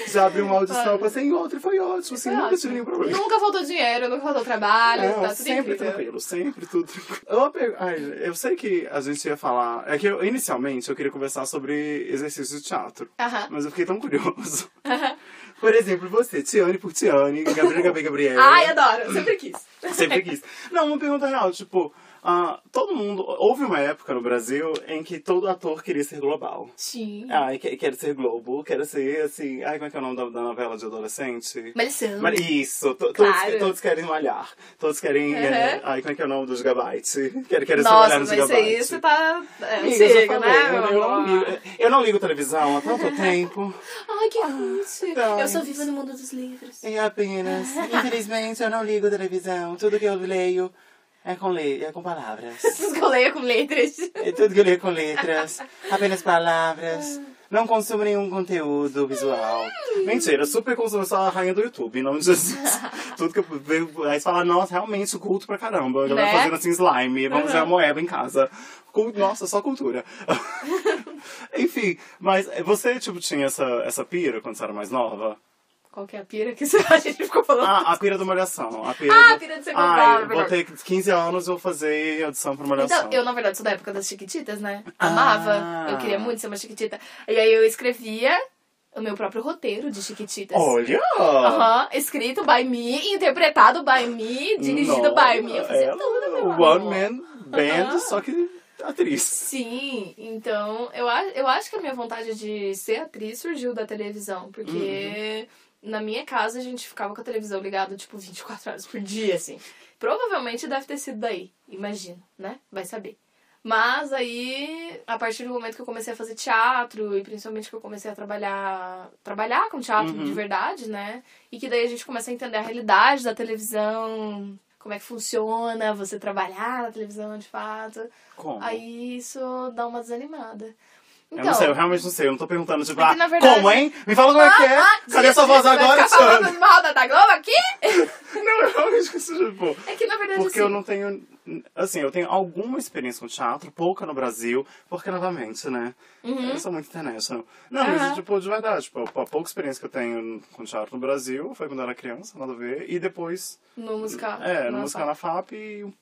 Já abriu uma audição, eu passei em outra e foi ótimo, assim, Foi nunca ótimo. tive nenhum problema. Nunca faltou dinheiro, nunca faltou trabalho, É, tá tudo sempre incrível. tranquilo, sempre tudo tranquilo. Eu, ai, eu sei que a gente ia falar. É que eu, inicialmente eu queria conversar sobre exercícios de teatro. Aham. Mas eu fiquei tão curioso. Por exemplo, você, Tiane por Tiane, Gabriel Gabriel Gabriel. Ai, adoro, sempre quis. Sempre quis. Não, uma pergunta real, tipo, ah, todo mundo. Houve uma época no Brasil em que todo ator queria ser global. Sim. Ai, que- quero ser Globo, quero ser assim. Ai, como é que é o nome da, da novela de adolescente? Malhação. Mas isso, to- Claro. todos, todos querem malhar. Todos querem. Uhum. é, ai, como é que é o nome do Gigabyte? Quero Nossa, trabalhar no mas Gigabyte. isso aí você tá. É, Amiga, eu já chega, falei, né? eu, eu não ligo, eu não ligo televisão há tanto tempo. Ai, que rude. então. Eu só vivo no mundo dos livros. E apenas, infelizmente, eu não ligo televisão. Tudo que eu leio é com, le é com palavras. Vocês que eu leio com letras. É tudo que eu leio com letras, apenas palavras. Não consumo nenhum conteúdo visual. Mentira, super consumo, sou a rainha do YouTube, em nome de Jesus. Tudo que eu vejo, aí você fala, nossa, realmente, culto pra caramba. A galera Né? fazendo assim slime, vamos fazer uma moeba em casa. Nossa, só cultura. Enfim, mas você, tipo, tinha essa, essa pira quando você era mais nova? Qual que é a pira que a gente ficou falando? Ah, a pira da Malhação. A pira Ah, do- a pira de Ai, é vou ter 15 anos, vou fazer audição pra Malhação. Então, eu, na verdade, sou da época das Chiquititas, né? Amava. Ah. Eu queria muito ser uma Chiquitita. E aí eu escrevia o meu próprio roteiro de Chiquititas. Olha! Aham, escrito by me, interpretado by me, dirigido Não, by me. Eu fazia ela- tudo, meu One amor. Man Band, só que atriz. Sim, então eu, eu acho que a minha vontade de ser atriz surgiu da televisão, porque Uhum. Na minha casa a gente ficava com a televisão ligada tipo 24 horas por dia, assim. Provavelmente deve ter sido daí, imagino, né? Vai saber. Mas aí, a partir do momento que eu comecei a fazer teatro, e principalmente que eu comecei a trabalhar, trabalhar com teatro Uhum. de verdade, né? E que daí a gente começa a entender a realidade da televisão, como é que funciona você trabalhar na televisão de fato. Como? Aí isso dá uma desanimada. Eu Então, não sei, eu realmente não sei. Eu não tô perguntando, tipo, É ah, na verdade- como, hein? Me fala como é que é. Cadê diz, sua voz vai agora, ficar falando Tiana? de uma roda da Globo aqui? Não, eu realmente consigo, tipo... É que na verdade Porque assim, eu não tenho. Assim, eu tenho alguma experiência com teatro, pouca no Brasil, porque novamente, né? Eu sou muito international. Não, Uhum. Mas, tipo, de verdade, tipo, a pouca experiência que eu tenho com teatro no Brasil foi quando eu era criança, nada a ver, e depois. no musical. É, no musical na FAP e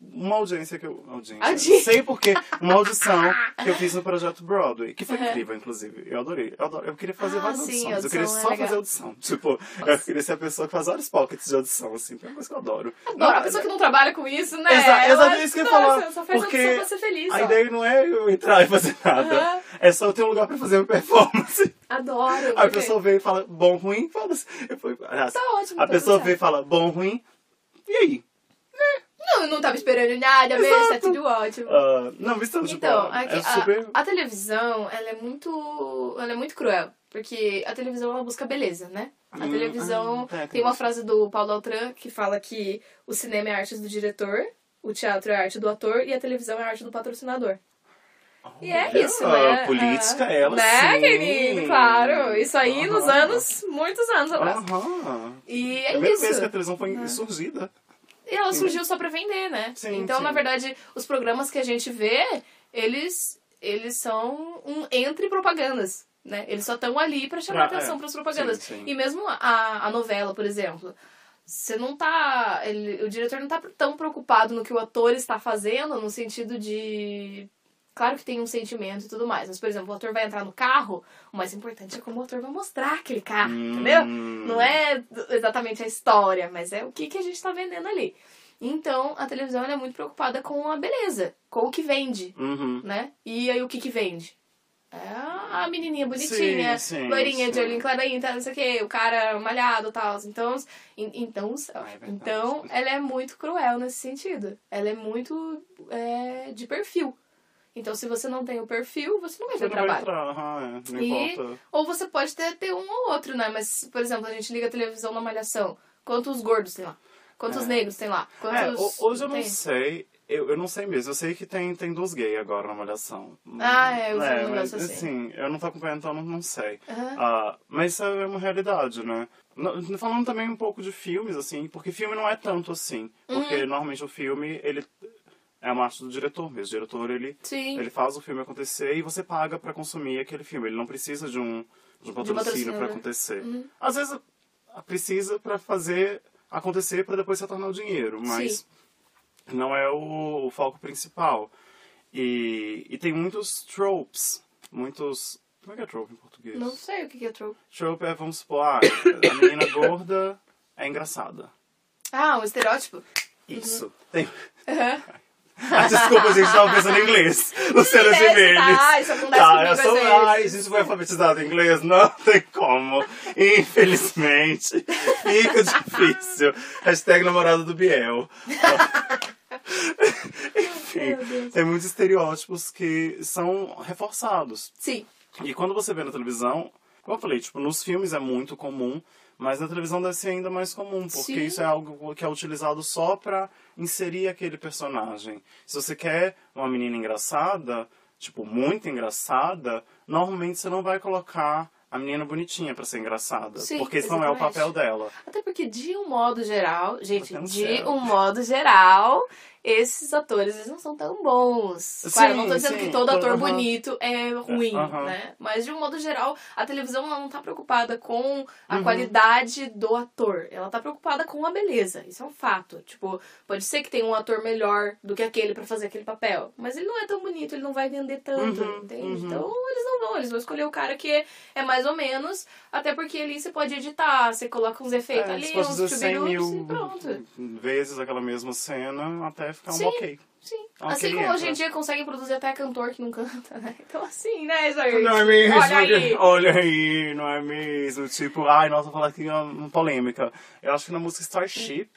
uma audiência que eu. Audiência. Não sei porquê. Uma audição que eu fiz no projeto Broadway, que foi incrível, inclusive. Eu adorei. Eu, adoro, eu queria fazer Ah, várias sim, audições. eu queria é só legal. fazer audição. Tipo, eu queria ser a pessoa que faz vários pockets de audição, assim. É uma coisa que eu adoro. Adoro, a pessoa que não trabalha com isso, né? Exato, é isso que eu ia Nossa, falar. Só faz porque audição pra ser feliz. a ó. ideia não é eu entrar e fazer nada. Aham. É só eu ter um lugar pra fazer uma performance. Adoro. Aí a pessoa vem e fala, bom, ruim, foda-se. Eu fui- Tá ótimo, A tá pessoa vem e fala, bom, ruim, e aí? Não, eu não tava esperando nada mesmo, tá tudo ótimo. Ah, não, mas então, tipo, Então, aqui, é super... a, a televisão, ela é muito. Ela é muito cruel. Porque a televisão ela busca beleza, né? A Hum, televisão. ah, é, tem uma frase do Paulo Altran que fala que o cinema é a arte do diretor, o teatro é a arte do ator e a televisão é a arte do patrocinador. E é isso, né? política, Ah, ela Né, sim. querido? Claro. Isso aí nos anos, muitos anos atrás. Aham. E é Primeira isso. vez que a televisão foi surgida. E ela surgiu só pra vender, né? Sim, então, sim. na verdade, os programas que a gente vê, eles, eles são um entre propagandas, né? Eles só estão ali pra chamar Pra- atenção é. pras propagandas. Sim, sim. E mesmo a, a novela, por exemplo, você não tá. ele- o diretor não tá tão preocupado no que o ator está fazendo, no sentido de. Claro que tem um sentimento e tudo mais, mas, por exemplo, o ator vai entrar no carro, o mais importante é como o ator vai mostrar aquele carro, Hum. entendeu? Não é exatamente a história, mas é o que, que a gente tá vendendo ali. Então, a televisão é muito preocupada com a beleza, com o que vende, Uhum. né? E aí, o que que vende? É a menininha bonitinha, Sim, sim, loirinha de sim. olhinho clarinho, tá, não sei o que, o cara malhado e tal. Então, en- então, Ah, é então, ela é muito cruel nesse sentido. Ela é muito é, de perfil. Então, se você não tem o perfil, você não vai Você ter não vai trabalho. entrar, aham, é, não E- importa. Ou você pode ter, ter um ou outro, né? Mas, por exemplo, a gente liga a televisão na malhação. Quantos gordos tem lá? Quantos É. negros tem lá? É, Quantos. ho- hoje eu não tem? sei. Eu, eu não sei mesmo. Eu sei que tem, tem dos gays agora na Malhação. Ah, é, eu negócio mas, assim. eu não tô acompanhando, então não, não sei. Ah, mas isso é uma realidade, né? Falando também um pouco de filmes, assim, porque filme não é tanto assim. Porque Uhum. normalmente o filme, ele é uma arte do diretor mesmo. O diretor, ele, Sim. ele faz o filme acontecer e você paga pra consumir aquele filme. Ele não precisa de um, de um patrocínio pra né? acontecer. Às vezes precisa pra fazer acontecer pra depois se tornar o dinheiro, mas Sim. não é o, o foco principal. E, e tem muitos tropes, muitos... Como é que é trope em português? Não sei o que, é trope. Trope é, vamos supor, ah, a menina gorda é engraçada. Ah, um estereótipo? Isso. Tem, Aham. Ah, desculpa, gente, tava pensando em inglês. Luciano Esse, Gimenez. tá, isso acontece Tá, eu sou... Ai, a gente foi alfabetizado em inglês? Não tem como. Infelizmente. Fica difícil. Hashtag namorado do Biel. Enfim, tem muitos estereótipos que são reforçados. Sim. E quando você vê na televisão, como eu falei, tipo, nos filmes é muito comum, mas na televisão deve ser ainda mais comum, porque Sim. isso é algo que é utilizado só pra inserir aquele personagem. Se você quer uma menina engraçada, tipo, muito engraçada, normalmente você não vai colocar a menina bonitinha pra ser engraçada, Sim, porque esse não é o papel dela. Até porque, de um modo geral, gente, de um modo geral, esses atores eles não são tão bons. claro, eu não tô dizendo sim, que todo ator aham. bonito é ruim, aham. né? Mas de um modo geral, a televisão não tá preocupada com a Uhum. qualidade do ator. Ela tá preocupada com a beleza. Isso é um fato. Tipo, pode ser que tenha um ator melhor do que aquele pra fazer aquele papel. Mas ele não é tão bonito, ele não vai vender tanto, Uhum, entende? uhum. Então eles não vão, eles vão escolher o cara que é mais ou menos. Até porque ali você pode editar, você coloca uns efeitos É, ali, uns fazer 100 chubirups mil e pronto. vezes aquela mesma cena até ficar Sim. um ok. Sim. Ok, assim como entra. hoje em dia conseguem produzir até cantor que não canta, né? Então assim, né, gente? Não é mesmo? Olha aí. Olha aí, não é mesmo? Tipo, ai, nossa, vou falar aqui uma, uma polêmica. Eu acho que na música Starship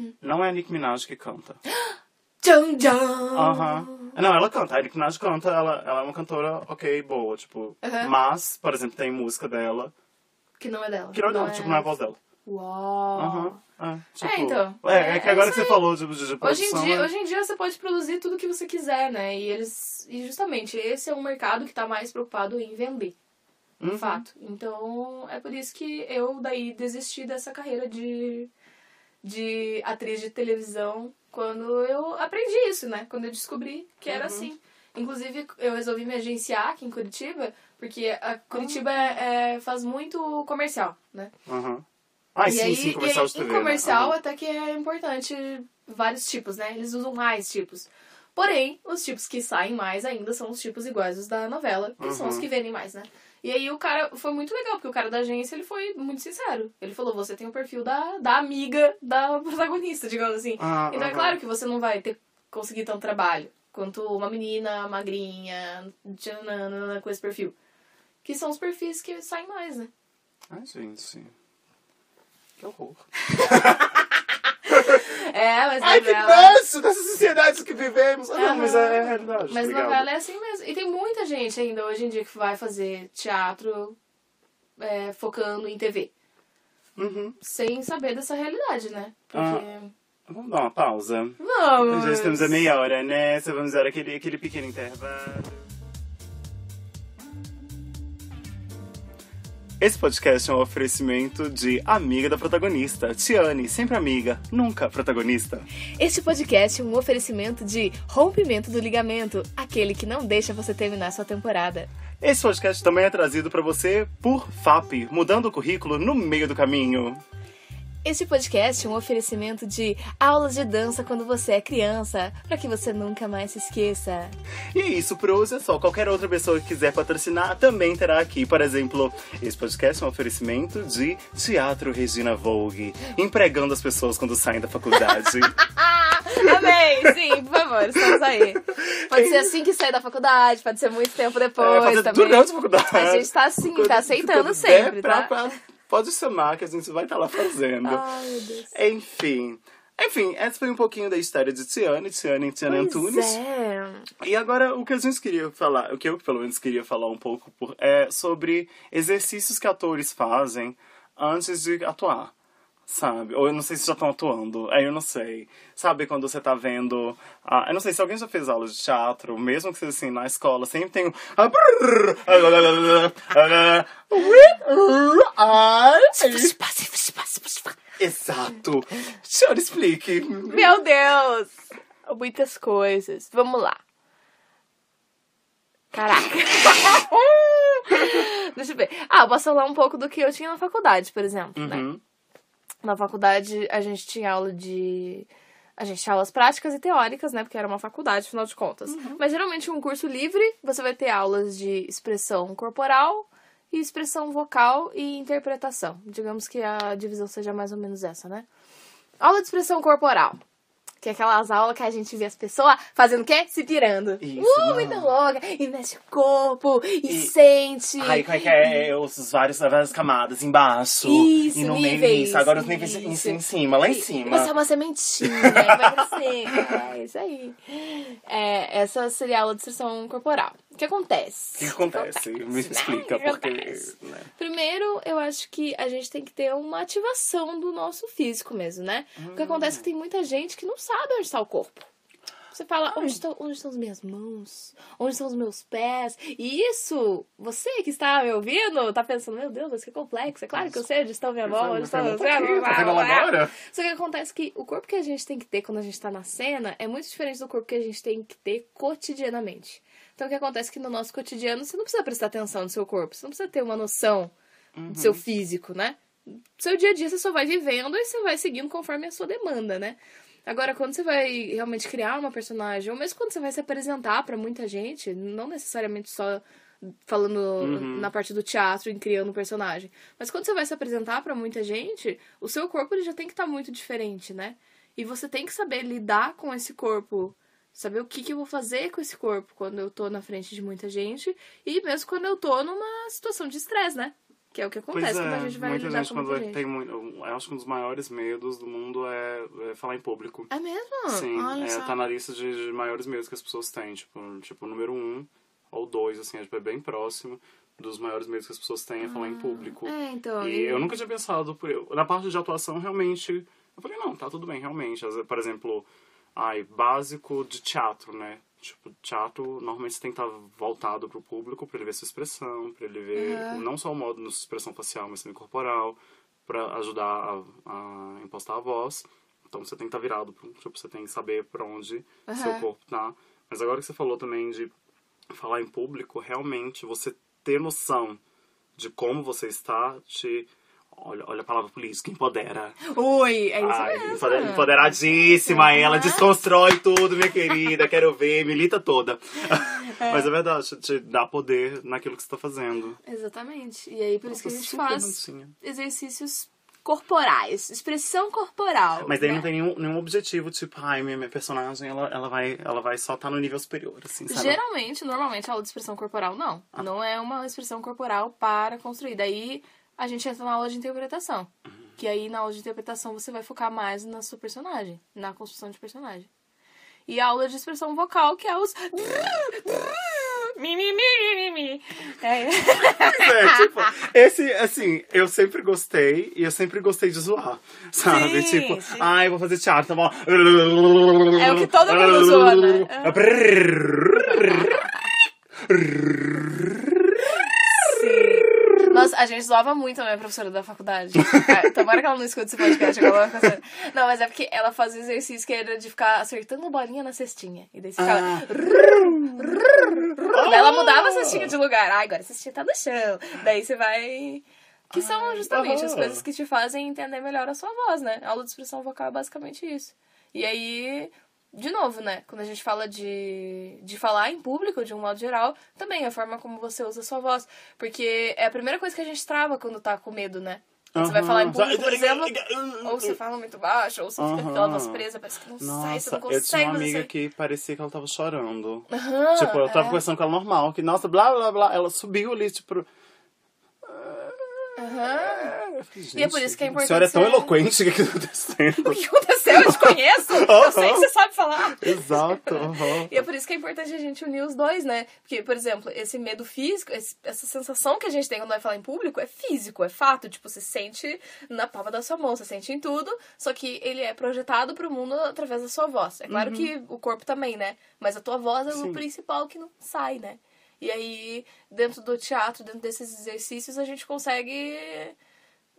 Hum. não é a Nicki Minaj que canta. Tchan, tchan. Aham. Não, ela canta. A Nicki Minaj canta, ela, ela é uma cantora ok, boa, tipo. Mas, por exemplo, tem música dela Que não é dela. que não é dela, tipo, não é a voz dela. Uau. Aham. É, tipo, então. É, é que É agora que você falou de, de, de Hoje em, produção, dia, né? hoje em dia você pode produzir tudo que você quiser, né? E eles. E justamente, esse é um mercado que tá mais preocupado em vender. De Uhum. fato. Então, é por isso que eu daí desisti dessa carreira de, de atriz de televisão quando eu aprendi isso, né? Quando eu descobri que era assim. Inclusive, eu resolvi me agenciar aqui em Curitiba, porque a Curitiba é- é- faz muito comercial, né? Aham. Ah, e sim, aí, sim, e comercial aí, de TV. em comercial né? até que é importante vários tipos, né? Eles usam mais tipos. Porém, os tipos que saem mais ainda são os tipos iguais os da novela, que são os Uhum. que vendem mais, né? E aí o cara foi muito legal, porque o cara da agência ele foi muito sincero. Ele falou: você tem o perfil da, da amiga da protagonista, digamos assim. Ah, então é aham. claro que você não vai ter conseguir tanto trabalho quanto uma menina magrinha, tchananana, com esse perfil. Que são os perfis que saem mais, né? Ai, gente. Que horror. É, mas Ai, que novela- nojo dessa sociedade que vivemos. Ah, não, mas é, é a realidade. Mas obrigado. novela é assim mesmo. E tem muita gente ainda hoje em dia que vai fazer teatro é, focando em TV. Uhum. Sem saber dessa realidade, né? Porque. Vamos dar uma pausa. Vamos! Já estamos a meia hora, né? Só vamos dar aquele, aquele pequeno intervalo. Esse podcast é um oferecimento de amiga da protagonista, Tiane, sempre amiga, nunca protagonista. Este podcast é um oferecimento de rompimento do ligamento aquele que não deixa você terminar sua temporada. Esse podcast também é trazido pra você por FAP, mudando o currículo no meio do caminho. Este podcast é um oferecimento de aulas de dança quando você é criança, para que você nunca mais se esqueça. E é isso por hoje é só. Qualquer outra pessoa que quiser patrocinar também terá aqui. Por exemplo, esse podcast é um oferecimento de Teatro Regina Vogue, empregando as pessoas quando saem da faculdade. Amei! Sim, por favor, estamos aí. Pode ser assim que sair da faculdade, pode ser muito tempo depois É, também. durante a faculdade. A gente tá assim, tá aceitando sempre, tá? pra- pode chamar que a gente vai estar lá fazendo. Ai, meu Deus. Enfim. Enfim, essa foi um pouquinho da história de Tiane, Tiane e Tiane Antunes. Pois é. E agora, o que a gente queria falar, o que eu pelo menos queria falar um pouco por- é sobre exercícios que atores fazem antes de atuar. Sabe? Ou eu não sei se já estão atuando, aí eu não sei. Sabe quando você tá vendo. ah, eu não sei se alguém já fez aula de teatro, mesmo que seja assim na escola, sempre tem um. Exato! Senhora, explique. Meu Deus! Muitas coisas. Vamos lá. Caraca. Deixa eu ver. Ah, eu posso falar um pouco do que eu tinha na faculdade, por exemplo, né? Uhum. Na faculdade, a gente tinha aula de. A gente tinha aulas práticas e teóricas, né? Porque era uma faculdade, afinal de contas. Mas geralmente, um curso livre, você vai ter aulas de expressão corporal e expressão vocal e interpretação. Digamos que a divisão seja mais ou menos essa, né? Aula de expressão corporal. Que é aquelas aulas que a gente vê as pessoas fazendo o quê? Se pirando. Isso, uh, muito louca. E mexe o corpo, e, E- sente. Ai, como é que é? Os vários, várias camadas embaixo. Isso, e no níveis, meio isso. Agora os níveis em, isso. em cima, lá em cima. Você é uma sementinha, e vai crescer. É isso aí. É, essa seria a aula de expressão corporal. O que acontece? O que acontece? Me né? explica, que porque. né? Primeiro, eu acho que a gente tem que ter uma ativação do nosso físico mesmo, né? O que acontece é que tem muita gente que não sabe onde está o corpo. Você fala, onde estão, onde estão as minhas mãos? Onde estão os meus pés? E isso, você que está me ouvindo, tá pensando, meu Deus, mas que complexo. É claro que eu sei onde está a minha mão, onde está Tá o aqui, tá? Só que acontece que o corpo que a gente tem que ter quando a gente tá na cena é muito diferente do corpo que a gente tem que ter cotidianamente. Então o que acontece é que no nosso cotidiano você não precisa prestar atenção no seu corpo, você não precisa ter uma noção do seu físico, né? Seu dia a dia você só vai vivendo e você vai seguindo conforme a sua demanda, né? Agora, quando você vai realmente criar uma personagem, ou mesmo quando você vai se apresentar pra muita gente, não necessariamente só falando na parte do teatro, em criando um personagem, mas quando você vai se apresentar pra muita gente, o seu corpo ele já tem que estar muito diferente, né? E você tem que saber lidar com esse corpo, saber o que, que eu vou fazer com esse corpo quando eu tô na frente de muita gente, e mesmo quando eu tô numa situação de estresse, né? Que é o que acontece Pois quando a é, gente vai muita lidar gente com muita gente. tem muito. Eu acho que um dos maiores medos do mundo é, é falar em público. É mesmo? Sim, Olha é, só. tá na lista de, de maiores medos que as pessoas têm. Tipo, tipo número um ou dois, assim, é bem próximo dos maiores medos que as pessoas têm é falar em público. É, então. E eu nunca tinha pensado por. Na parte de atuação, realmente. Eu falei, não, tá tudo bem, realmente. Por exemplo, ai, básico de teatro, né? Tipo, teatro, normalmente você tem que estar voltado pro público pra ele ver sua expressão, pra ele ver não só o modo de expressão facial, mas também corporal, pra ajudar a, a impostar a voz. Então você tem que estar virado, pro- tipo, você tem que saber pra onde seu Aham. corpo tá. Mas agora que você falou também de falar em público, realmente você ter noção de como você está te. Olha, olha a palavra política, empodera. Ui, é isso Ai, mesmo. empode- empoderadíssima, ela desconstrói tudo, minha querida. Quero ver, milita toda. Mas é verdade, te dá poder naquilo que você tá fazendo. Exatamente. E aí, por isso que a Nossa, gente faz exercícios corporais, expressão corporal. Mas daí né? não tem nenhum, nenhum objetivo, tipo, ai, minha, minha personagem, ela, ela, vai, ela vai só estar no nível superior, assim, sabe? Geralmente, normalmente, a aula de expressão corporal não. Ah. Não é uma expressão corporal para construir. Daí a gente entra na aula de interpretação. Que aí na aula de interpretação você vai focar mais na sua personagem, na construção de personagem. E a aula de expressão vocal, que é os. Mi, mi, mi, mi, mi, mi. É. É, tipo, esse, assim, eu sempre gostei e eu sempre gostei de zoar, sabe? Sim, tipo, sim. ai, vou fazer teatro, tá bom? É o que todo mundo zoa, né? Sim. A gente zoava muito a minha professora da faculdade. Ah, Tomara que ela não escute esse podcast, agora ela vai. Não, mas é porque ela fazia exercício que era de ficar acertando bolinha na cestinha. E daí você ficava. Ah. Daí ela mudava a cestinha de lugar. Ah, agora a cestinha tá no chão. Daí você vai. Que são justamente as aham. coisas que te fazem entender melhor a sua voz, né? A aula de expressão vocal é basicamente isso. E aí, de novo, né? Quando a gente fala de, de falar em público, de um modo geral, também a forma como você usa a sua voz. Porque é a primeira coisa que a gente trava quando tá com medo, né? Quando você vai falar em público, por exemplo, ou você fala muito baixo, ou você fica com aquela voz presa, parece que não sai, você Nossa, não eu consegue tinha uma amiga que parecia que ela tava chorando. Aham, tipo, eu tava é. conversando com ela normal, que, nossa, blá, blá, blá. Ela subiu ali, tipo... Aham. eu falei, E é por isso que é A senhora é importante tão ser- eloquente, que tá acontecendo? O que aconteceu? Eu te conheço! Eu sei que você sabe falar! Exato, aham. E é por isso que é importante a gente unir os dois, né? Porque, por exemplo, esse medo físico, esse- essa sensação que a gente tem quando vai falar em público é físico, é fato. Tipo, você sente na palma da sua mão, você sente em tudo, só que ele é projetado pro mundo através da sua voz. É claro que o corpo também, né? Mas a tua voz é Sim. o principal que não sai, né? E aí, dentro do teatro, dentro desses exercícios, a gente consegue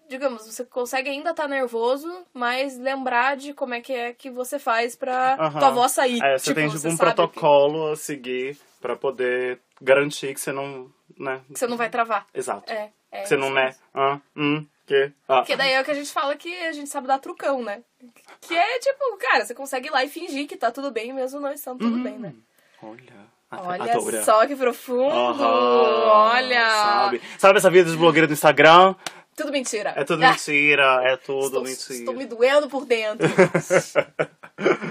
digamos, você consegue ainda estar nervoso, mas lembrar de como é que é que você faz pra Aham. tua voz sair. É, você tem tipo um sabe protocolo a seguir pra poder garantir que você não, né? Que você não vai travar. Exato. É. é que você não, né? mesmo. Ah, hum, que? Ah. Porque daí é o que a gente fala que a gente sabe dar trucão, né? Que é tipo, cara, você consegue ir lá e fingir que tá tudo bem, mesmo não estando tudo bem, né? Olha. Olha adora. só que profundo! Aham, Olha! Sabe? sabe essa vida de blogueira do Instagram? Tudo mentira. É tudo mentira, é tudo estou, mentira. estou me doendo por dentro.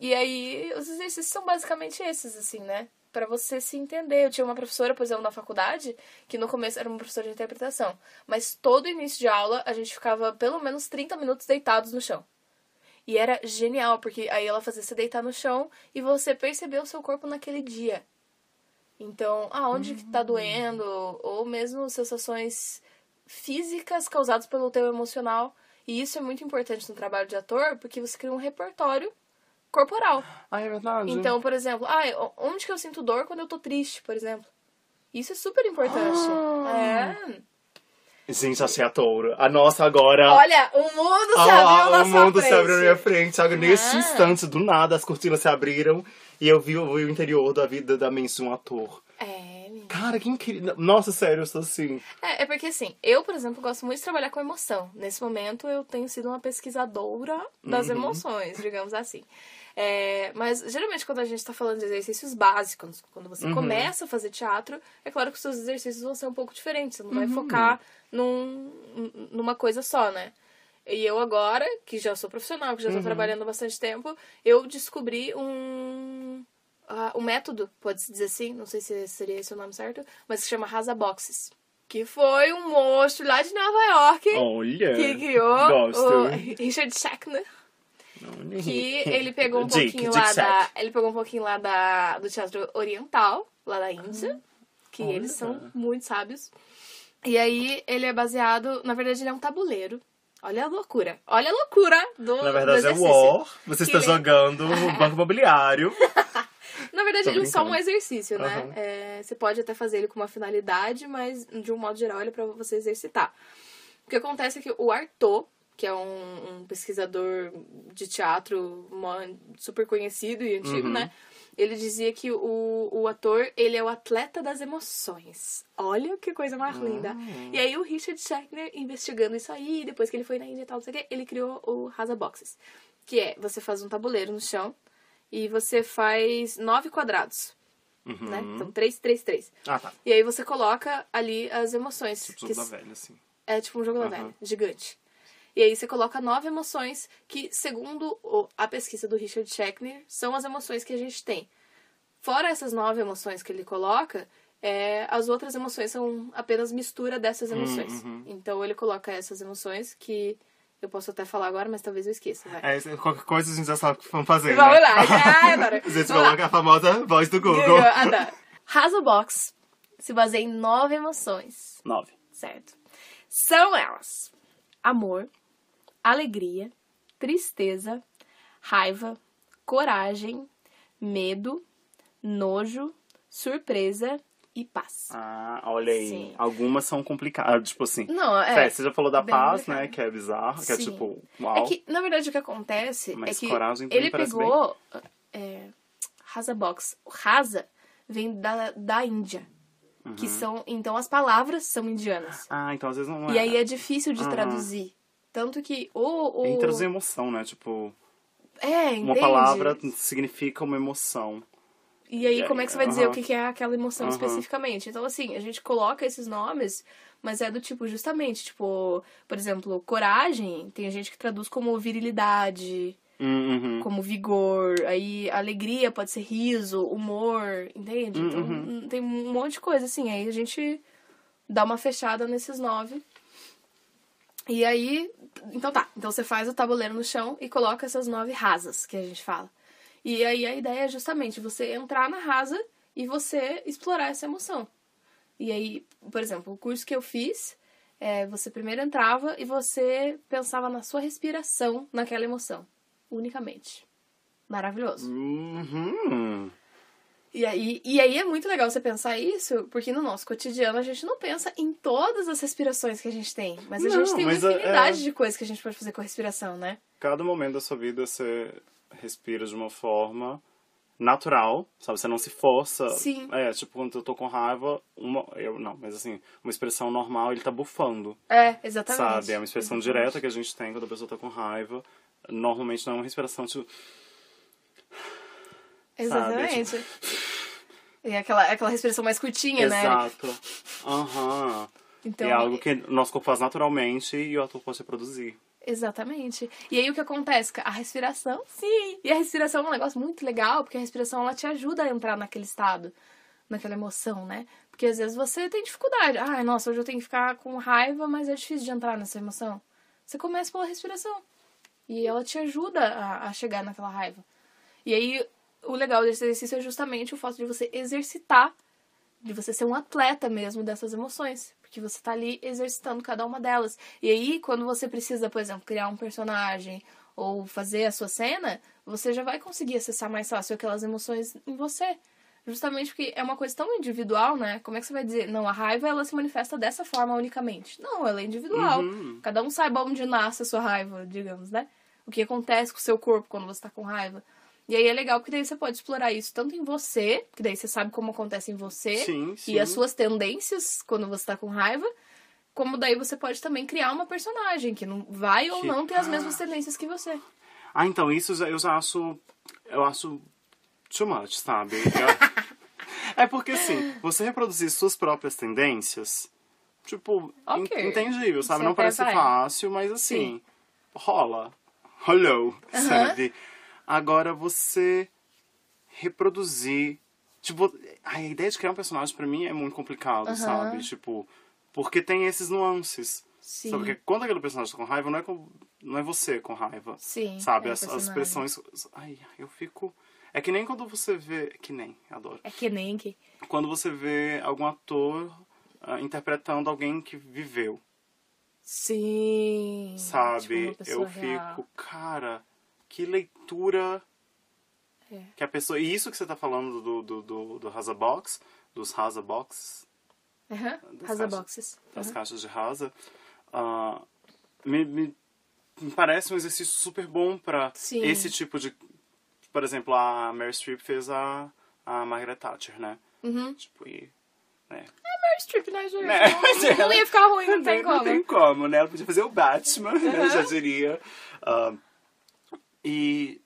e aí, os exercícios são basicamente esses, assim, né? Pra você se entender. Eu tinha uma professora, por exemplo, na faculdade, que no começo era uma professora de interpretação. Mas todo início de aula, a gente ficava pelo menos 30 minutos deitados no chão. E era genial, porque aí ela fazia você deitar no chão e você perceber o seu corpo naquele dia. Então, aonde que tá doendo, ou mesmo sensações físicas causadas pelo teu emocional. E isso é muito importante no trabalho de ator, porque você cria um repertório corporal. Ah, é verdade. Então, por exemplo, ah, onde que eu sinto dor quando eu tô triste, por exemplo? Isso é super importante. Ah. É. Gente, achei a touro. A nossa agora. Olha, o mundo se Ah, abriu na o mundo frente. se abriu na minha frente. Sabe? Ah. instante, do nada, as cortinas se abriram e eu vi, eu vi o interior da vida da mente de um ator. É. Cara, que incrível. Nossa, sério, eu sou assim. É, é porque assim, eu, por exemplo, gosto muito de trabalhar com emoção. Nesse momento, eu tenho sido uma pesquisadora das Uhum. emoções, digamos assim. É, mas geralmente quando a gente tá falando de exercícios básicos, quando você Uhum. começa a fazer teatro, é claro que os seus exercícios vão ser um pouco diferentes. Você não vai Uhum. focar num, numa coisa só, né? E eu agora, que já sou profissional, que já Uhum. tô trabalhando há bastante tempo, eu descobri um, ah, um método, pode-se dizer assim, não sei se seria esse o nome certo, mas que chama Rasa Boxes. Que foi um monstro lá de Nova York Olha. que criou Gosto. o Richard Schachner. Que ele pegou um Dick, pouquinho Dick lá Sack. da. Ele pegou um pouquinho lá da, do teatro oriental, lá da Índia. Que olha. eles são muito sábios. E aí ele é baseado. Na verdade, ele é um tabuleiro. Olha a loucura. Olha a loucura do. Na verdade do é. War. Você está ele- jogando no banco imobiliário. Na verdade, Tô ele é só um exercício, né? Aham. É, você pode até fazer ele com uma finalidade, mas de um modo geral ele é pra você exercitar. O que acontece é que o Artaud, que é um, um pesquisador de teatro super conhecido e antigo, Uhum. né? Ele dizia que o, o ator, ele é o atleta das emoções. Olha que coisa mais linda. Ah. E aí o Richard Schechner, investigando isso aí, depois que ele foi na Índia e tal, não sei o quê, ele criou o Rasa Boxes. Que é, você faz um tabuleiro no chão e você faz nove quadrados, Uhum. né? Então, três, três, três. Ah, tá. E aí você coloca ali as emoções. Tipo que jogo da velha, assim. é tipo um jogo da Aham. velha, gigante. E aí você coloca nove emoções que, segundo a pesquisa do Richard Schechner, são as emoções que a gente tem. Fora essas nove emoções que ele coloca, é, as outras emoções são apenas mistura dessas emoções. uhum. Então ele coloca essas emoções que eu posso até falar agora, mas talvez eu esqueça. Vai. É, qualquer coisa a gente já sabe o que vamos fazer. Vamos né? lá. Ai, adoro. A gente coloca a famosa voz do Google. Google, adoro. Rasa Box se baseia em nove emoções. Nove. Certo. São elas: amor, alegria, tristeza, raiva, coragem, medo, nojo, surpresa e paz. Ah, olha aí. Sim. Algumas são complicadas. Tipo assim. Não, é. Você já falou da paz, complicado. né? Que é bizarro, que é Sim. tipo, uau. É que, na verdade, o que acontece Mas é que coragem ele pegou. É, Rasa Box. O Rasa vem da, da Índia. Que Uhum. são. Então as palavras são indianas. Ah, então às vezes não é. E aí é difícil de Aham. traduzir. Tanto que o. o... Que traduzir emoção, né? Tipo, É, uma entende? palavra significa uma emoção. E aí, como é que você vai dizer o que é aquela emoção especificamente? Então, assim, a gente coloca esses nomes, mas é do tipo, justamente, tipo, por exemplo, coragem, tem gente que traduz como virilidade, Hum, uhum. como vigor, aí alegria pode ser riso, humor, entende? Hum, Então, uhum. tem um monte de coisa, assim, aí a gente dá uma fechada nesses nove. E aí, então tá, então você faz o tabuleiro no chão e coloca essas nove rasas que a gente fala. E aí a ideia é justamente você entrar na rasa e você explorar essa emoção. E aí, por exemplo, o curso que eu fiz, é, você primeiro entrava e você pensava na sua respiração naquela emoção, unicamente. Maravilhoso. Uhum. E aí, e aí é muito legal você pensar isso, porque no nosso cotidiano a gente não pensa em todas as respirações que a gente tem. Mas a Não, gente tem uma mas é- infinidade é- de coisas que a gente pode fazer com a respiração, né? Cada momento da sua vida você respira de uma forma natural, sabe? Você não se força. Sim. É, tipo, quando eu tô com raiva, uma. Eu não, mas assim, uma expressão normal, ele tá bufando. É, exatamente. Sabe? É uma expressão Exatamente. direta que a gente tem quando a pessoa tá com raiva. Normalmente não é uma respiração tipo. Exatamente. E aquela, aquela respiração mais curtinha, né? Exato. Aham. Então, é algo que o nosso corpo faz naturalmente e o ator pode reproduzir. Exatamente. E aí o que acontece? A respiração, sim. E a respiração é um negócio muito legal, porque a respiração ela te ajuda a entrar naquele estado, naquela emoção, né? Porque às vezes você tem dificuldade. Ai, nossa, hoje eu tenho que ficar com raiva, mas é difícil de entrar nessa emoção. Você começa pela respiração. E ela te ajuda a, a chegar naquela raiva. E aí o legal desse exercício é justamente o fato de você exercitar, de você ser um atleta mesmo dessas emoções. Porque você tá ali exercitando cada uma delas. E aí, quando você precisa, por exemplo, criar um personagem ou fazer a sua cena, você já vai conseguir acessar mais fácil aquelas emoções em você. Justamente porque é uma coisa tão individual, né? Como é que você vai dizer? Não, a raiva ela se manifesta dessa forma unicamente. Não, ela é individual. Uhum. Cada um saiba onde nasce a sua raiva, digamos, né? O que acontece com o seu corpo quando você tá com raiva. E aí é legal porque daí você pode explorar isso tanto em você, que daí você sabe como acontece em você Sim, sim. e as suas tendências quando você tá com raiva, como daí você pode também criar uma personagem que não vai ou Que- não ter as mesmas tendências que você. Ah, então, isso eu acho. Eu acho too much, sabe? É porque, assim, você reproduzir suas próprias tendências, tipo, Ok. en- entendível, sabe? Você Não parece vai. fácil, mas assim, rola. Rolou, sabe? Agora você reproduzir. Tipo, a ideia de criar um personagem pra mim é muito complicado, Aham. sabe? Tipo, porque tem esses nuances. Sim. Sabe? Porque quando aquele personagem tá com raiva, não é, com, não é você com raiva. Sim. Sabe, é as, as. Ai, eu fico. É que nem quando você vê. Que nem, adoro. É que nem que. Quando você vê algum ator ah, interpretando alguém que viveu, Sim. sabe? Tipo eu real. fico, cara, que leitura. É. Que a pessoa. E isso que você tá falando do, do, do, do Rasa Box, dos Rasa Box, Aham. Das Rasa caixas- boxes. das Aham. caixas de rasa, ah, me, me, me parece um exercício super bom pra Sim. esse tipo de. Por exemplo, a Mary Streep fez a, a Margaret Thatcher, né? Uhum. Tipo, e. Né? Meryl Streep, né, gente? Né? Não, não ia ficar ruim, não tem como. Não tem como, né? Ela podia fazer o Batman, né? Já diria. Ah, e.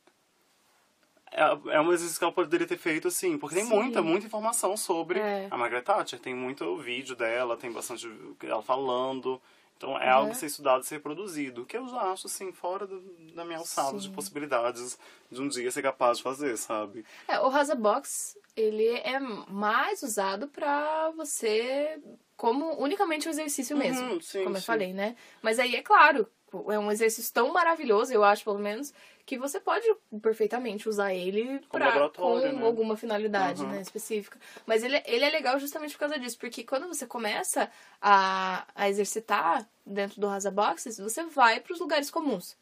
É é um exercício que ela poderia ter feito, assim, porque tem Sim. muita, muita informação sobre É. a Margaret Thatcher. Tem muito vídeo dela, tem bastante ela falando. Então é Uhum. algo a ser estudado ser produzido, que eu já acho, assim, fora do- da minha alçada de Sim. possibilidades de um dia ser capaz de fazer, sabe? É, o Rasa Box, ele é mais usado pra você como unicamente um exercício mesmo. Uhum, sim, como eu sim. falei, né? Mas aí é claro, é um exercício tão maravilhoso, eu acho, pelo menos, que você pode perfeitamente usar ele Como pra, com né? alguma finalidade Uhum. né, específica. Mas ele, ele é legal justamente por causa disso, porque quando você começa a, a exercitar dentro do Rasa Boxes, você vai pros lugares comuns.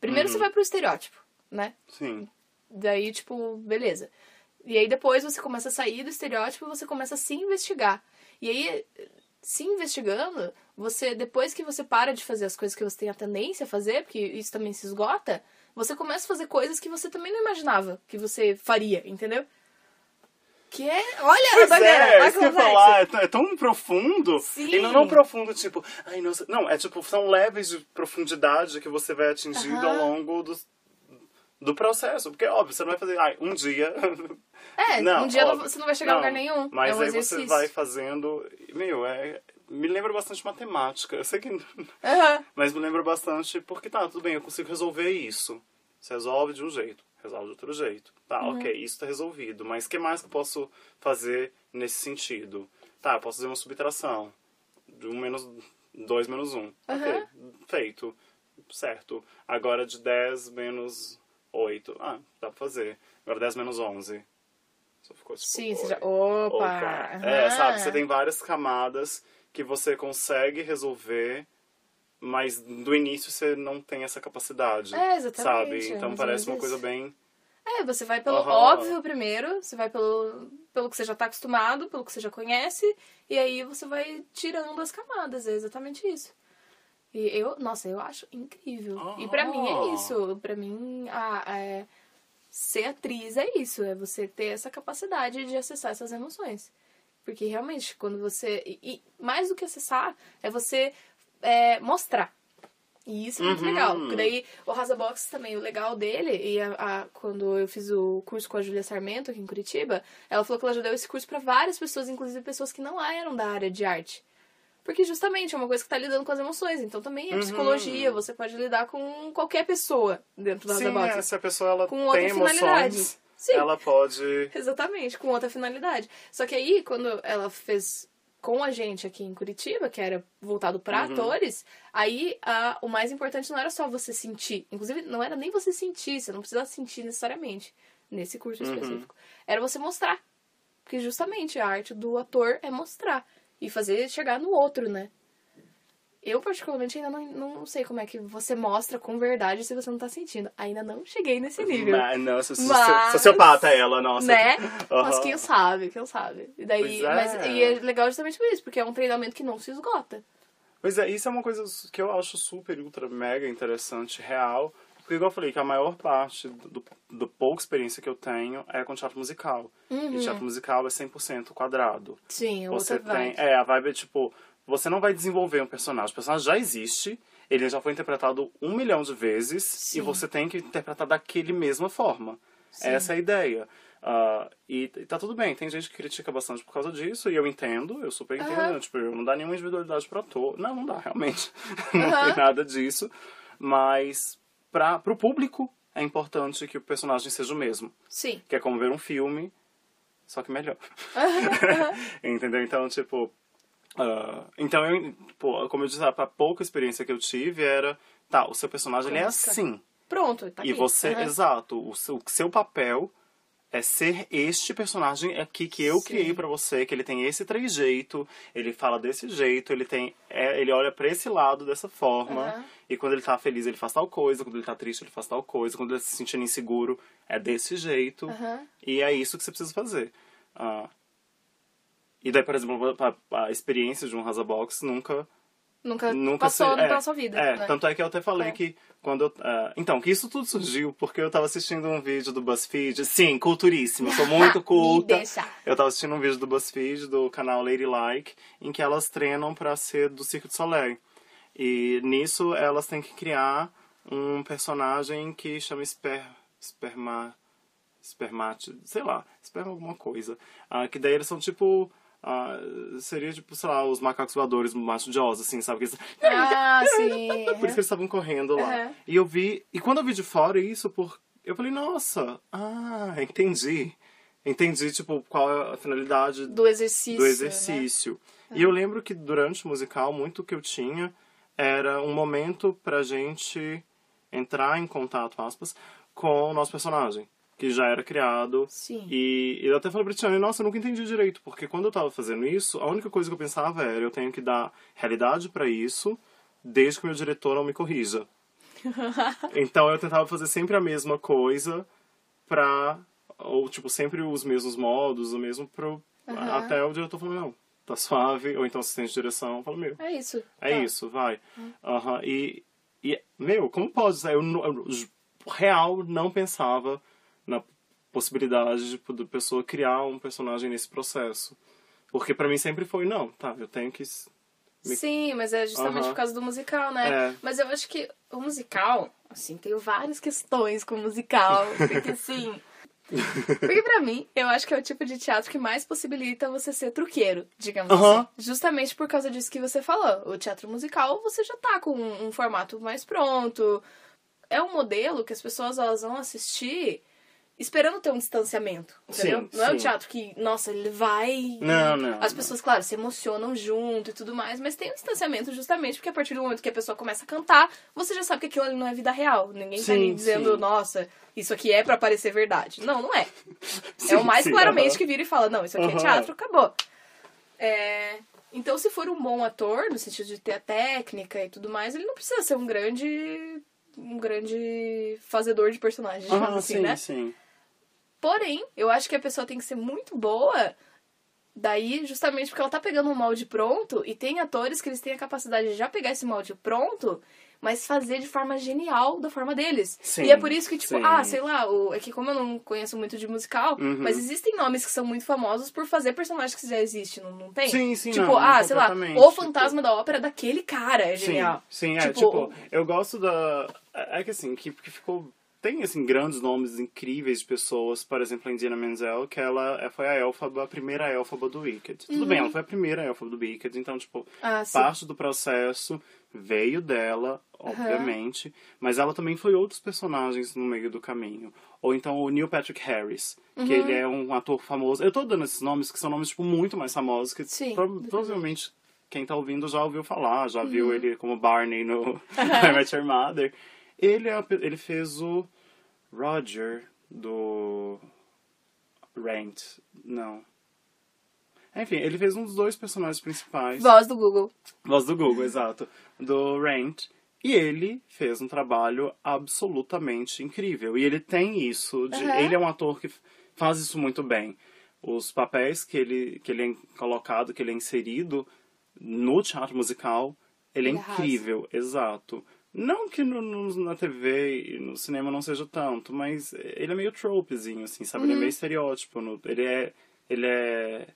Primeiro Uhum. você vai pro estereótipo, né? Sim. Daí, tipo, beleza. E aí depois você começa a sair do estereótipo e você começa a se investigar. E aí, se investigando, você, depois que você para de fazer as coisas que você tem a tendência a fazer, porque isso também se esgota, você começa a fazer coisas que você também não imaginava que você faria, entendeu? Que é. Olha Pois doideira! é, olha isso que eu é falar, é tão- é tão profundo. Sim. E não, não profundo, tipo, ai, nossa. Não, é tipo, são leves de profundidade que você vai atingindo Aham. ao longo do, do processo. Porque, óbvio, você não vai fazer, ai, um dia. É, Não, um dia óbvio. você não vai chegar a Não, lugar nenhum. Mas é um aí exercício. você vai fazendo. Meu, é. Me lembra bastante matemática. Eu sei que. Aham. Mas me lembra bastante porque tá, tudo bem, eu consigo resolver isso. Você resolve de um jeito, resolve de outro jeito. Tá, Uhum. ok, isso tá resolvido. Mas o que mais que eu posso fazer nesse sentido? Tá, eu posso fazer uma subtração. De um menos. dois menos um. Ok, Aham. feito. Certo. Agora de 10 menos 8. Ah, dá pra fazer. Agora 10 menos 11. Só ficou tipo. Sim, você já. Opa! Opa. É, sabe, você tem várias camadas que você consegue resolver, mas do início você não tem essa capacidade. É, exatamente, Sabe? Então parece uma coisa bem. É, você vai pelo Aham. óbvio primeiro, você vai pelo, pelo que você já tá acostumado, pelo que você já conhece, e aí você vai tirando as camadas, é exatamente isso. E eu, nossa, eu acho incrível. E pra mim é Ah. isso, pra mim a, a- ser atriz é isso, é você ter essa capacidade de acessar essas emoções. Porque realmente, quando você. E, e mais do que acessar, é você é, mostrar. E isso é muito Uhum. legal. Porque daí o Rasa Box também, o legal dele, e a, a- quando eu fiz o curso com a Julia Sarmento aqui em Curitiba, ela falou que ela já deu esse curso pra várias pessoas, inclusive pessoas que não eram da área de arte. Porque justamente é uma coisa que tá lidando com as emoções. Então também é Uhum. psicologia. Você pode lidar com qualquer pessoa dentro das Sim, box. é, se a pessoa ela Com outra tem finalidade. emoções, Sim. ela pode. Exatamente, com outra finalidade. Só que aí, quando ela fez com a gente aqui em Curitiba, que era voltado pra Uhum. atores, aí a, o mais importante não era só você sentir. Inclusive, não era nem você sentir, você não precisava sentir necessariamente nesse curso Uhum. específico. Era você mostrar. Porque justamente a arte do ator é mostrar. E fazer chegar no outro, né? Eu, particularmente, ainda não, não sei como é que você mostra com verdade se você não tá sentindo. Ainda não cheguei nesse nível. Mas, nossa, Mas- sociopata ela, nossa. Né? Aham. Mas quem sabe, quem sabe. E daí, é. mas e é legal justamente por isso, porque é um treinamento que não se esgota. Pois é, isso é uma coisa que eu acho super, ultra, mega interessante, real. Porque, igual eu falei, que a maior parte do, do, pouca experiência que eu tenho é com teatro musical. E teatro musical é 100% quadrado. Sim, é Você outra tem. vibe. É, a vibe é tipo. Você não vai desenvolver um personagem. O personagem já existe, ele já foi interpretado um milhão de vezes Sim. e você tem que interpretar daquele mesma forma. Sim. Essa é a ideia. Ah, e, e tá tudo bem, tem gente que critica bastante por causa disso, e eu entendo, eu super entendo. Aham. Tipo, não dá nenhuma individualidade pro ator. Não, não dá, realmente. não tem nada disso. Mas pra, pro público é importante que o personagem seja o mesmo. Sim. Que é como ver um filme, só que melhor. Entendeu? Então, tipo. ah, então, eu, pô, como eu disse, a pouca experiência que eu tive era. Tá, o seu personagem ele é assim. Pronto, tá e aqui. você, Aham. exato, o seu, o seu papel é ser este personagem aqui que eu Sim. criei pra você, que ele tem esse trejeito, ele fala desse jeito, ele tem. é, ele olha pra esse lado dessa forma. Aham. E quando ele tá feliz, ele faz tal coisa, quando ele tá triste, ele faz tal coisa, quando ele tá se sentindo inseguro, é desse jeito. Aham. E é isso que você precisa fazer. Ah, e daí, por exemplo, a, a experiência de um Rasa Box nunca Nunca, nunca passou se- é, pela sua vida. É, né? tanto é que eu até falei É. que quando eu. ah, então, que isso tudo surgiu porque eu tava assistindo um vídeo do BuzzFeed. Sim, culturíssimo, eu sou muito culta. Eu tava assistindo um vídeo do BuzzFeed, do canal Ladylike, em que elas treinam pra ser do Cirque du Soleil. E nisso elas têm que criar um personagem que chama Esper... Esperma... Espermate... Sei lá, esperma alguma coisa. Ah, que daí eles são tipo... ah, seria tipo, sei lá, os macacos voadores, macho de Oz, assim, sabe? Que eles... Ah, sim. Por isso que eles estavam correndo lá. Aham. E eu vi. E quando eu vi de fora isso, por, eu falei, nossa, ah, entendi. Entendi, tipo, qual é a finalidade Do exercício. do né? exercício. E eu lembro que durante o musical, muito que eu tinha era um momento pra gente entrar em contato, aspas, com o nosso personagem, que já era criado. Sim. E eu até falei pra Tiane, nossa, eu nunca entendi direito, porque quando eu tava fazendo isso, a única coisa que eu pensava era, eu tenho que dar realidade pra isso, desde que o meu diretor não me corrija. então eu tentava fazer sempre a mesma coisa pra. Ou, tipo, sempre os mesmos modos, o mesmo pro. Aham. Até o diretor falou, não, tá suave. Ou então assistente de direção falou, meu, É isso. é Tá. isso, vai. Aham. E, e, meu, como pode? Eu, eu, real não pensava na possibilidade de da pessoa criar um personagem nesse processo. Porque pra mim sempre foi, não, tá, eu tenho que. Me- Sim, mas é justamente por causa do musical, né? É. Mas eu acho que o musical, assim, tenho várias questões com o musical. Porque, assim. Porque pra mim, eu acho que é o tipo de teatro que mais possibilita você ser truqueiro, digamos assim. Justamente por causa disso que você falou. O teatro musical, você já tá com um, um formato mais pronto. É um modelo que as pessoas elas vão assistir esperando ter um distanciamento, entendeu? Sim, Não é um sim. teatro que, nossa, ele vai... Não, não, As não. pessoas, claro, se emocionam junto e tudo mais, mas tem um distanciamento justamente porque a partir do momento que a pessoa começa a cantar, você já sabe que aquilo ali não é vida real. Ninguém tá Sim, ali dizendo, sim. nossa, isso aqui é pra parecer verdade. Não, não é. é o mais sim, claramente aham. que vira e fala, não, isso aqui é Aham. teatro, acabou. É, Então, se for um bom ator, no sentido de ter a técnica e tudo mais, ele não precisa ser um grande. um grande fazedor de personagens, digamos Ah, assim, sim, né? sim. Porém, eu acho que a pessoa tem que ser muito boa. Daí, justamente porque ela tá pegando um molde pronto, e tem atores que eles têm a capacidade de já pegar esse molde pronto, mas fazer de forma genial da forma deles. Sim, e é por isso que, tipo, sim. ah, sei lá, o, é que como eu não conheço muito de musical, Uhum. mas existem nomes que são muito famosos por fazer personagens que já existem, não, não tem? Sim, sim, Tipo, não, ah, sei lá, o tipo- fantasma da ópera daquele cara é genial. Sim, sim é, Tipo, tipo, eu gosto da. É é que assim, que, que ficou. Tem assim grandes nomes incríveis de pessoas, por exemplo, a Indiana Menzel, que ela é- foi a élfaba, a primeira élfaba do Wicked. Tudo bem, ela foi a primeira élfaba do Wicked, então tipo, Ah, parte do processo veio dela, obviamente, mas ela também foi outros personagens no meio do caminho. Ou então o Neil Patrick Harris, Uhum. que ele é um ator famoso. Eu tô dando esses nomes que são nomes tipo muito mais famosos que Sim, pro- definitivamente. provavelmente quem tá ouvindo já ouviu falar, já Uhum. viu ele como Barney no I Met Your Mother. Ele, é ele fez o Roger do Rent. Não. Enfim, ele fez um dos dois personagens principais. Voz do Google. Voz do Google, exato. Do Rent. E ele fez um trabalho absolutamente incrível. E ele tem isso. De, Uhum. Ele é um ator que faz isso muito bem. Os papéis que ele, que ele é colocado, que ele é inserido no teatro musical, ele é Ele arrasa. incrível, exato. Não que no, no- na TV e no cinema não seja tanto, mas ele é meio tropezinho, assim, sabe? Uhum. Ele é meio estereótipo. no- ele é. Ele é.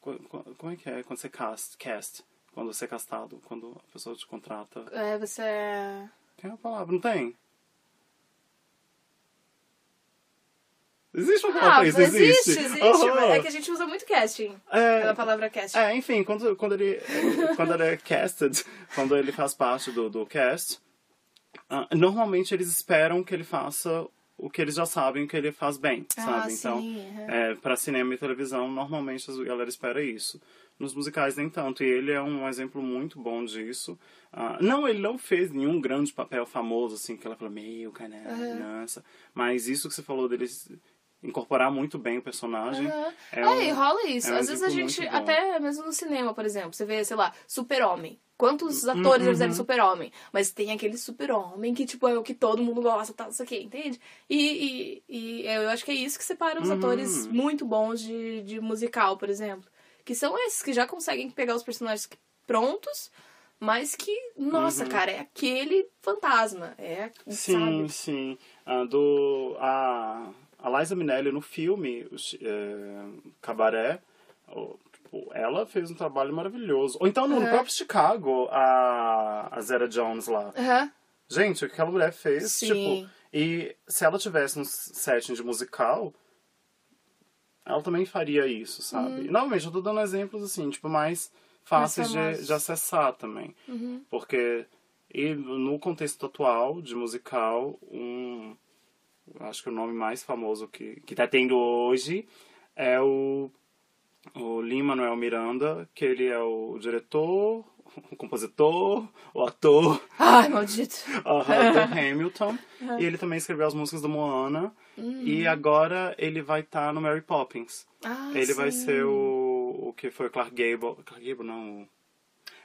co- co- Como é que é quando você cast? Cast. Quando você é castado, quando a pessoa te contrata. É, você é... Tem uma palavra, não tem? Existe uma palavra Ah, isso? existe, Existe. existe. Aham. É que a gente usa muito casting. É, Pela palavra casting. É, enfim, quando, quando, ele, quando ele é casted, quando ele faz parte do, do cast, ah, normalmente eles esperam que ele faça o que eles já sabem que ele faz bem, Ah, sabe? Então, sim, uhum. é, para cinema e televisão, normalmente a galera espera isso. Nos musicais, nem tanto. E ele é um exemplo muito bom disso. Ah, não, ele não fez nenhum grande papel famoso, assim, que ela fala, meu, caralho, nossa. Mas isso que você falou dele incorporar muito bem o personagem. Aham. É É, um- e rola isso. é Às vezes a gente, até mesmo no cinema, por exemplo, você vê, sei lá, super-homem. Quantos atores já uhum. fizeram super-homem? Mas tem aquele super-homem que, tipo, é o que todo mundo gosta, tal, isso aqui, entende? E, e, e eu acho que é isso que separa Uhum. os atores muito bons de, de musical, por exemplo. Que são esses que já conseguem pegar os personagens prontos, mas que, nossa, cara, é aquele fantasma. É, Sim, sabe? sim. Ah, do, a, a Liza Minnelli no filme é, Cabaré, tipo, ela fez um trabalho maravilhoso. Ou então no Aham. próprio Chicago, a, a Zera Jones lá. Aham. Gente, o que aquela mulher fez, Sim. tipo... E se ela tivesse um setting de musical, ela também faria isso, sabe? E, novamente, eu tô dando exemplos, assim, tipo, mais fáceis de, de acessar também. Porque e no contexto atual de musical, um... Acho que o nome mais famoso que, que tá tendo hoje é o, o Lin-Manuel Miranda, que ele é o diretor, o compositor, o ator, Ai, maldito. Do Hamilton. E ele também escreveu as músicas do Moana. E agora ele vai estar no Mary Poppins. Ah, ele vai sim. ser o, o que foi o Clark Gable. Clark Gable, não.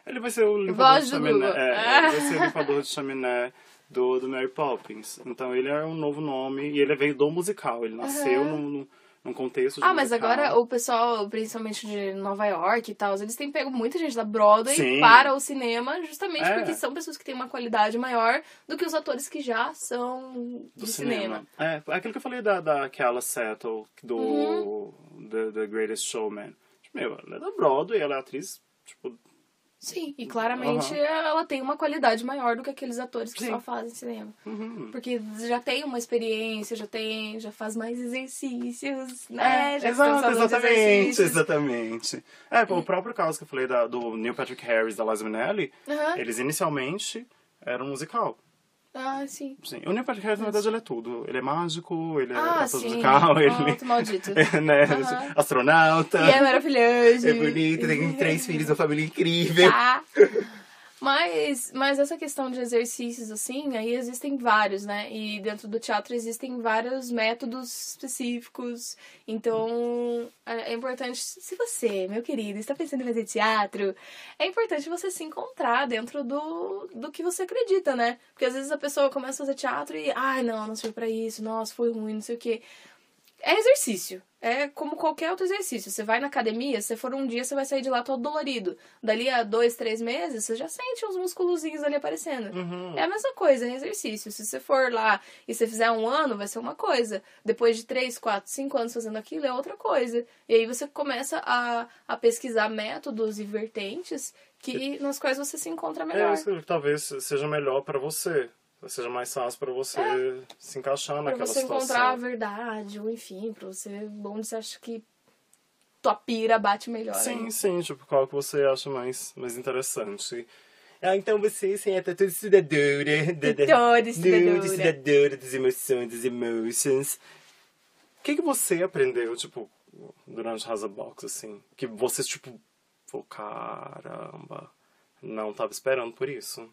Ele vai ser o limpador Voz de chaminé. É, ele vai ser o limpador de chaminé do, do Mary Poppins. Então ele é um novo nome. E ele veio do musical. Ele nasceu num, num, num contexto de Ah, mas musical. agora o pessoal, principalmente de Nova York e tal, eles têm pego muita gente da Broadway Sim. para o cinema, justamente É. porque são pessoas que têm uma qualidade maior do que os atores que já são do, do cinema. cinema. É, aquilo que eu falei da, da Kayla Settle, do Uhum. The, The Greatest Showman. Meu, ela é da Broadway, ela é atriz, tipo, Sim, e claramente Aham. ela tem uma qualidade maior do que aqueles atores que Sim. só fazem cinema. uhum. Porque já tem uma experiência, já tem, já faz mais exercícios, né? já estão É, exato, fazendo exatamente, exercícios. exatamente. É, o próprio caso que eu falei da, do Neil Patrick Harris da Liza Minnelli, Aham. eles inicialmente eram um musical. Ah, sim. Sim. O Patrick Harris, na verdade, ele é tudo. Ele é mágico, ele é Ah, ator sim. musical, ele Pronto, maldito. é né, astronauta. E é maravilhoso. É bonito, tem três filhos, uma família incrível. Tá. Mas, mas essa questão de exercícios, assim, aí existem vários, né? E dentro do teatro existem vários métodos específicos. Então, é é importante, se você, meu querido, está pensando em fazer teatro, é importante você se encontrar dentro do, do que você acredita, né? Porque às vezes a pessoa começa a fazer teatro e, ai, não, não sirvo pra isso, nossa, foi ruim, não sei o quê. É exercício. É como qualquer outro exercício. Você vai na academia, se for um dia, você vai sair de lá todo dolorido. Dali a dois, três meses, você já sente uns musculozinhos ali aparecendo. Uhum. É a mesma coisa, é exercício. Se você for lá e você fizer um ano, vai ser uma coisa. Depois de três, quatro, cinco anos fazendo aquilo, é outra coisa. E aí você começa a, a pesquisar métodos e vertentes que, nas quais você se encontra É melhor. isso que talvez seja melhor pra você. Seja mais fácil pra você se encaixar Pra naquela você situação. encontrar a verdade, ou enfim, pra você onde você acha que tua pira bate melhor. Sim, aí. sim, tipo, qual que você acha mais, mais interessante. Ah, então você, sim, é toda da- Toda estudadora das emoções, das emotions. O que, que você aprendeu, tipo, durante Rasa Box, assim? Que você, tipo, falou, caramba, não tava esperando por isso.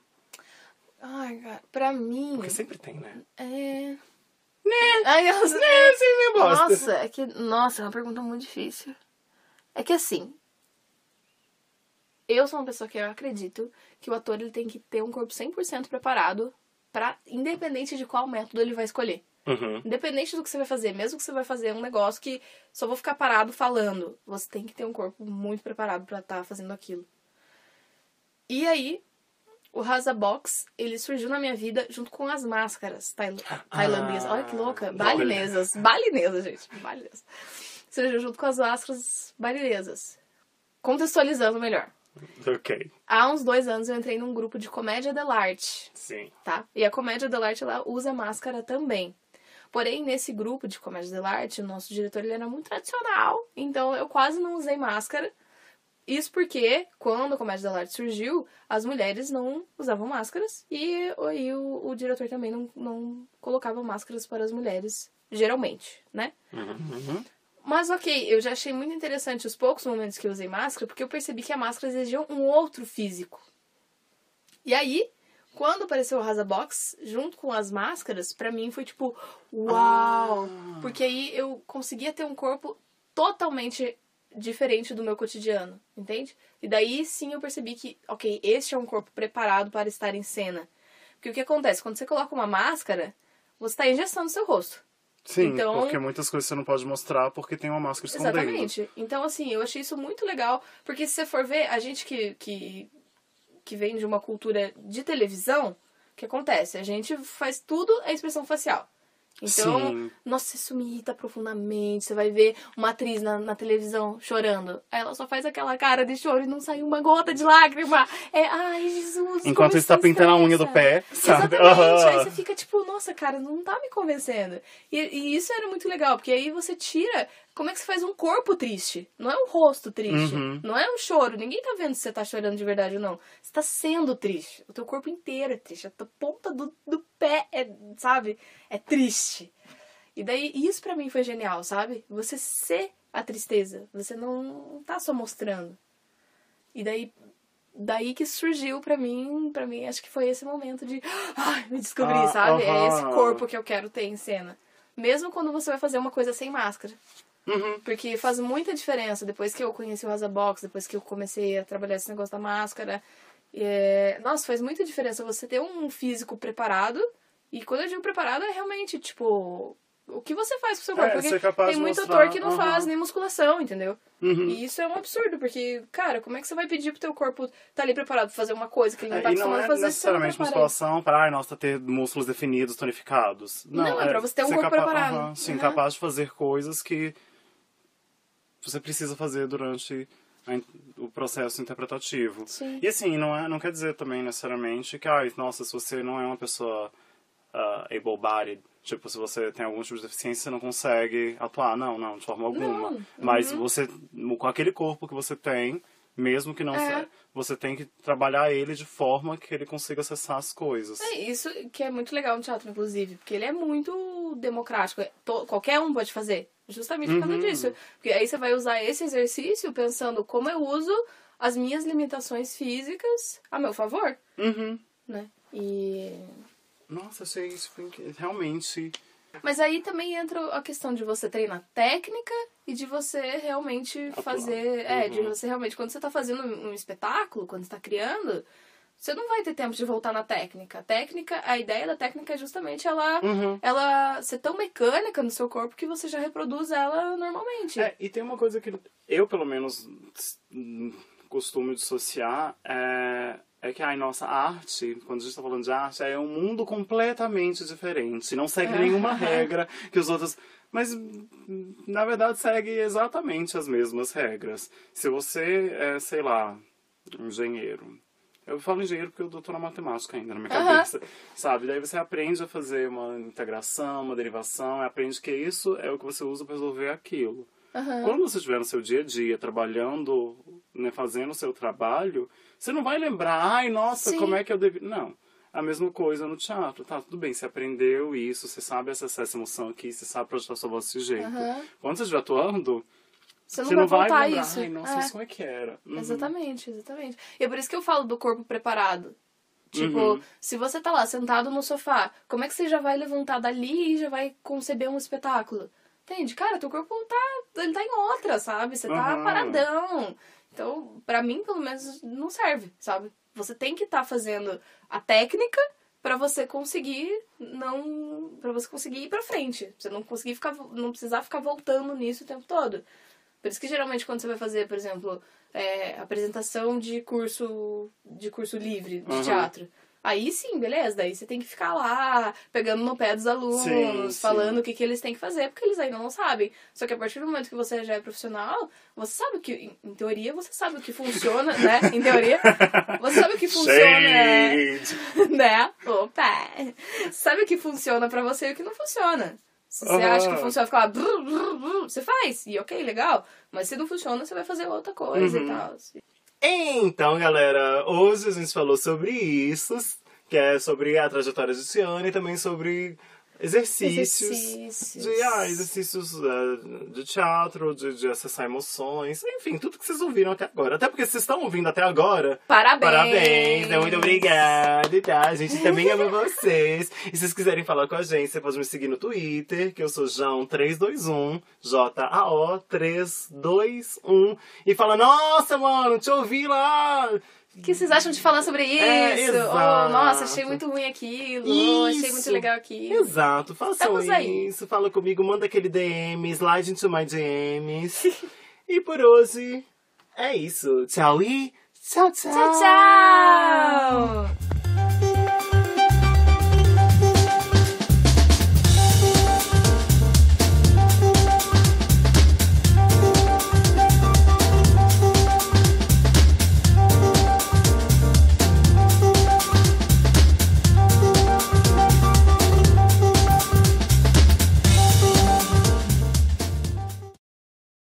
Ai, cara, pra mim. Porque sempre tem, né? É. Né? Ai, eu... É, sim, meio bosta. Nossa, é que. Nossa, é uma pergunta muito difícil. É que assim. Eu sou uma pessoa que eu acredito que o ator ele tem que ter um corpo 100% preparado para independente de qual método ele vai escolher. Uhum. Independente do que você vai fazer, mesmo que você vai fazer um negócio que só vou ficar parado falando, você tem que ter um corpo muito preparado pra estar fazendo aquilo. E aí, o Rasa Box, ele surgiu na minha vida junto com as máscaras tail tailandesas. Olha que louca, balinesas, balinesas, gente, balinesas. Surgiu junto com as máscaras balinesas. Contextualizando melhor. Ok, Há uns dois anos eu entrei num grupo de comédia dell'arte sim. tá? E a comédia dell'arte ela usa máscara também. Porém, nesse grupo de comédia dell'arte, o nosso diretor ele era muito tradicional, então eu quase não usei máscara. Isso porque, quando a comédia dell'arte surgiu, as mulheres não usavam máscaras e, e o, o diretor também não, não colocava máscaras para as mulheres, geralmente, né? Uhum. Mas ok, eu já achei muito interessante os poucos momentos que eu usei máscara, porque eu percebi que a máscara exigia um outro físico. E aí, quando apareceu o Rasa Box, junto com as máscaras, pra mim foi tipo, uau! Porque aí eu conseguia ter um corpo totalmente diferente do meu cotidiano, entende? E daí sim eu percebi que, ok, este é um corpo preparado para estar em cena. Porque o que acontece? Quando você coloca uma máscara, você está engessando seu rosto. Sim, Então- porque muitas coisas você não pode mostrar porque tem uma máscara escondendo. Exatamente. Então, assim, eu achei isso muito legal, porque se você for ver, a gente que, que, que vem de uma cultura de televisão, o que acontece? A gente faz tudo a expressão facial. Então, Sim. nossa, isso me irrita profundamente. Você vai ver uma atriz na, na televisão chorando. Aí ela só faz aquela cara de choro e não sai uma gota de lágrima. É, ai, Jesus. Enquanto isso está pintando a unha do pé, sabe? Exatamente. Aí você fica tipo, nossa, cara, não tá me convencendo. E, e isso era muito legal, porque aí você tira. Como é que você faz um corpo triste? Não é um rosto triste. Uhum. Não é um choro. Ninguém tá vendo se você tá chorando de verdade ou não. Você tá sendo triste. O teu corpo inteiro é triste. A ponta do, do pé é, sabe? É triste. E daí, isso pra mim foi genial, sabe? Você ser a tristeza. Você não tá só mostrando. E daí, daí que surgiu pra mim, pra mim, acho que foi esse momento de ai, me descobrir, Ah, sabe? É esse corpo que eu quero ter em cena. Mesmo quando você vai fazer uma coisa sem máscara. Uhum. Porque faz muita diferença depois que eu conheci o Rosa Box, depois que eu comecei a trabalhar esse negócio da máscara. É... Nossa, faz muita diferença você ter um físico preparado. E quando eu digo preparado, é realmente, tipo, o que você faz com o seu corpo. É, porque tem muito mostrar, ator que não aham. faz nem musculação, entendeu? Uhum. E isso é um absurdo, porque, cara, como é que você vai pedir pro teu corpo tá ali preparado pra fazer uma coisa que ele não tá É, acostumado é a fazer se você não necessariamente prepara ele? musculação para, ai, nossa, ter músculos definidos, tonificados. Não, Não, é pra você ter um corpo preparado. aham, sim, Uhum. capaz de fazer coisas que você precisa fazer durante o processo interpretativo. Sim. E assim, não, é, não quer dizer também necessariamente que, ai, nossa, se você não é uma pessoa ah, able-bodied, tipo, se você tem algum tipo de deficiência, você não consegue atuar. Não, não, de forma alguma. Não, Mas uhum. você, com aquele corpo que você tem, mesmo que não É. se- você tem que trabalhar ele de forma que ele consiga acessar as coisas. É isso que é muito legal no teatro, inclusive, porque ele é muito democrático. É, qualquer um pode fazer. Justamente por causa Uhum. disso. Porque aí você vai usar esse exercício pensando como eu uso as minhas limitações físicas a meu favor, Uhum. né? E. Nossa, achei isso realmente. Mas aí também entra a questão de você treinar técnica e de você realmente Atuar. fazer. É, de Uhum. você realmente. Quando você tá fazendo um espetáculo, quando você tá criando, você não vai ter tempo de voltar na técnica. A técnica, a ideia da técnica é justamente ela, Uhum. ela ser tão mecânica no seu corpo que você já reproduz ela normalmente. É, e tem uma coisa que eu, pelo menos, hum, costumo dissociar, é, é que, ai, nossa, a arte, quando a gente tá falando de arte, é um mundo completamente diferente. Não segue É. nenhuma regra que os outros... Mas, na verdade, segue exatamente as mesmas regras. Se você é, sei lá, engenheiro, Eu falo engenheiro porque eu doutor na matemática ainda na minha Aham. cabeça, sabe? Daí você aprende a fazer uma integração, uma derivação, aprende que isso é o que você usa para resolver aquilo. Aham. Quando você estiver no seu dia a dia, trabalhando, né, fazendo o seu trabalho, você não vai lembrar, ai, nossa, Sim. como é que eu devi... Não. A mesma coisa no teatro, tá? Tudo bem, você aprendeu isso, você sabe acessar essa emoção aqui, você sabe projetar sua voz desse jeito. Aham. Quando você estiver atuando, Você não você vai não vai lembrar, isso. ai, nossa, É. isso como é que era? Uhum. Exatamente, exatamente. E é por isso que eu falo do corpo preparado. Tipo, Uhum. se você tá lá sentado no sofá, como é que você já vai levantar dali e já vai conceber um espetáculo? Entende? Cara, teu corpo tá, ele tá em outra, sabe? Você tá Uhum. paradão. Então, pra mim, pelo menos, não serve, sabe? Você tem que estar fazendo a técnica pra você conseguir não, para você conseguir ir pra frente. Você não conseguir ficar, não precisar ficar voltando nisso o tempo todo. Por isso que geralmente quando você vai fazer, por exemplo, é, apresentação de curso de curso livre de Uhum. teatro. Aí sim, beleza, daí você tem que ficar lá, pegando no pé dos alunos, Sim, sim. falando o que, que eles têm que fazer, porque eles ainda não sabem. Só que a partir do momento que você já é profissional, você sabe que, em- teoria, você sabe o que funciona, né? Em teoria, você sabe o que funciona, Shade! né? Opa! Sabe o que funciona pra você e o que não funciona. Se você Aham. acha que funciona ficar lá, brr, brr, brr, você faz. E ok, legal. Mas se não funciona, você vai fazer outra coisa Uhum. e tal. Então, galera, hoje a gente falou sobre isso, que é sobre a trajetória de Tiana e também sobre exercícios. Exercícios. De, ah, exercícios eh, de teatro, de, de acessar emoções, enfim, tudo que vocês ouviram até agora. Até porque vocês estão ouvindo até agora. Parabéns! Parabéns, né? muito obrigada, tá? A gente também ama vocês. E se vocês quiserem falar com a gente, você pode me seguir no Twitter, que eu sou João321, J-A-O-321. E fala, nossa, mano, te ouvi lá! O que vocês acham de falar sobre isso? É, oh, nossa, achei muito ruim aquilo. Oh, achei Isso. muito legal aquilo. Exato, façam isso, fala comigo, manda aquele DM, slide into my DMs. e por hoje é isso. Tchau e tchau, tchau. Tchau, tchau!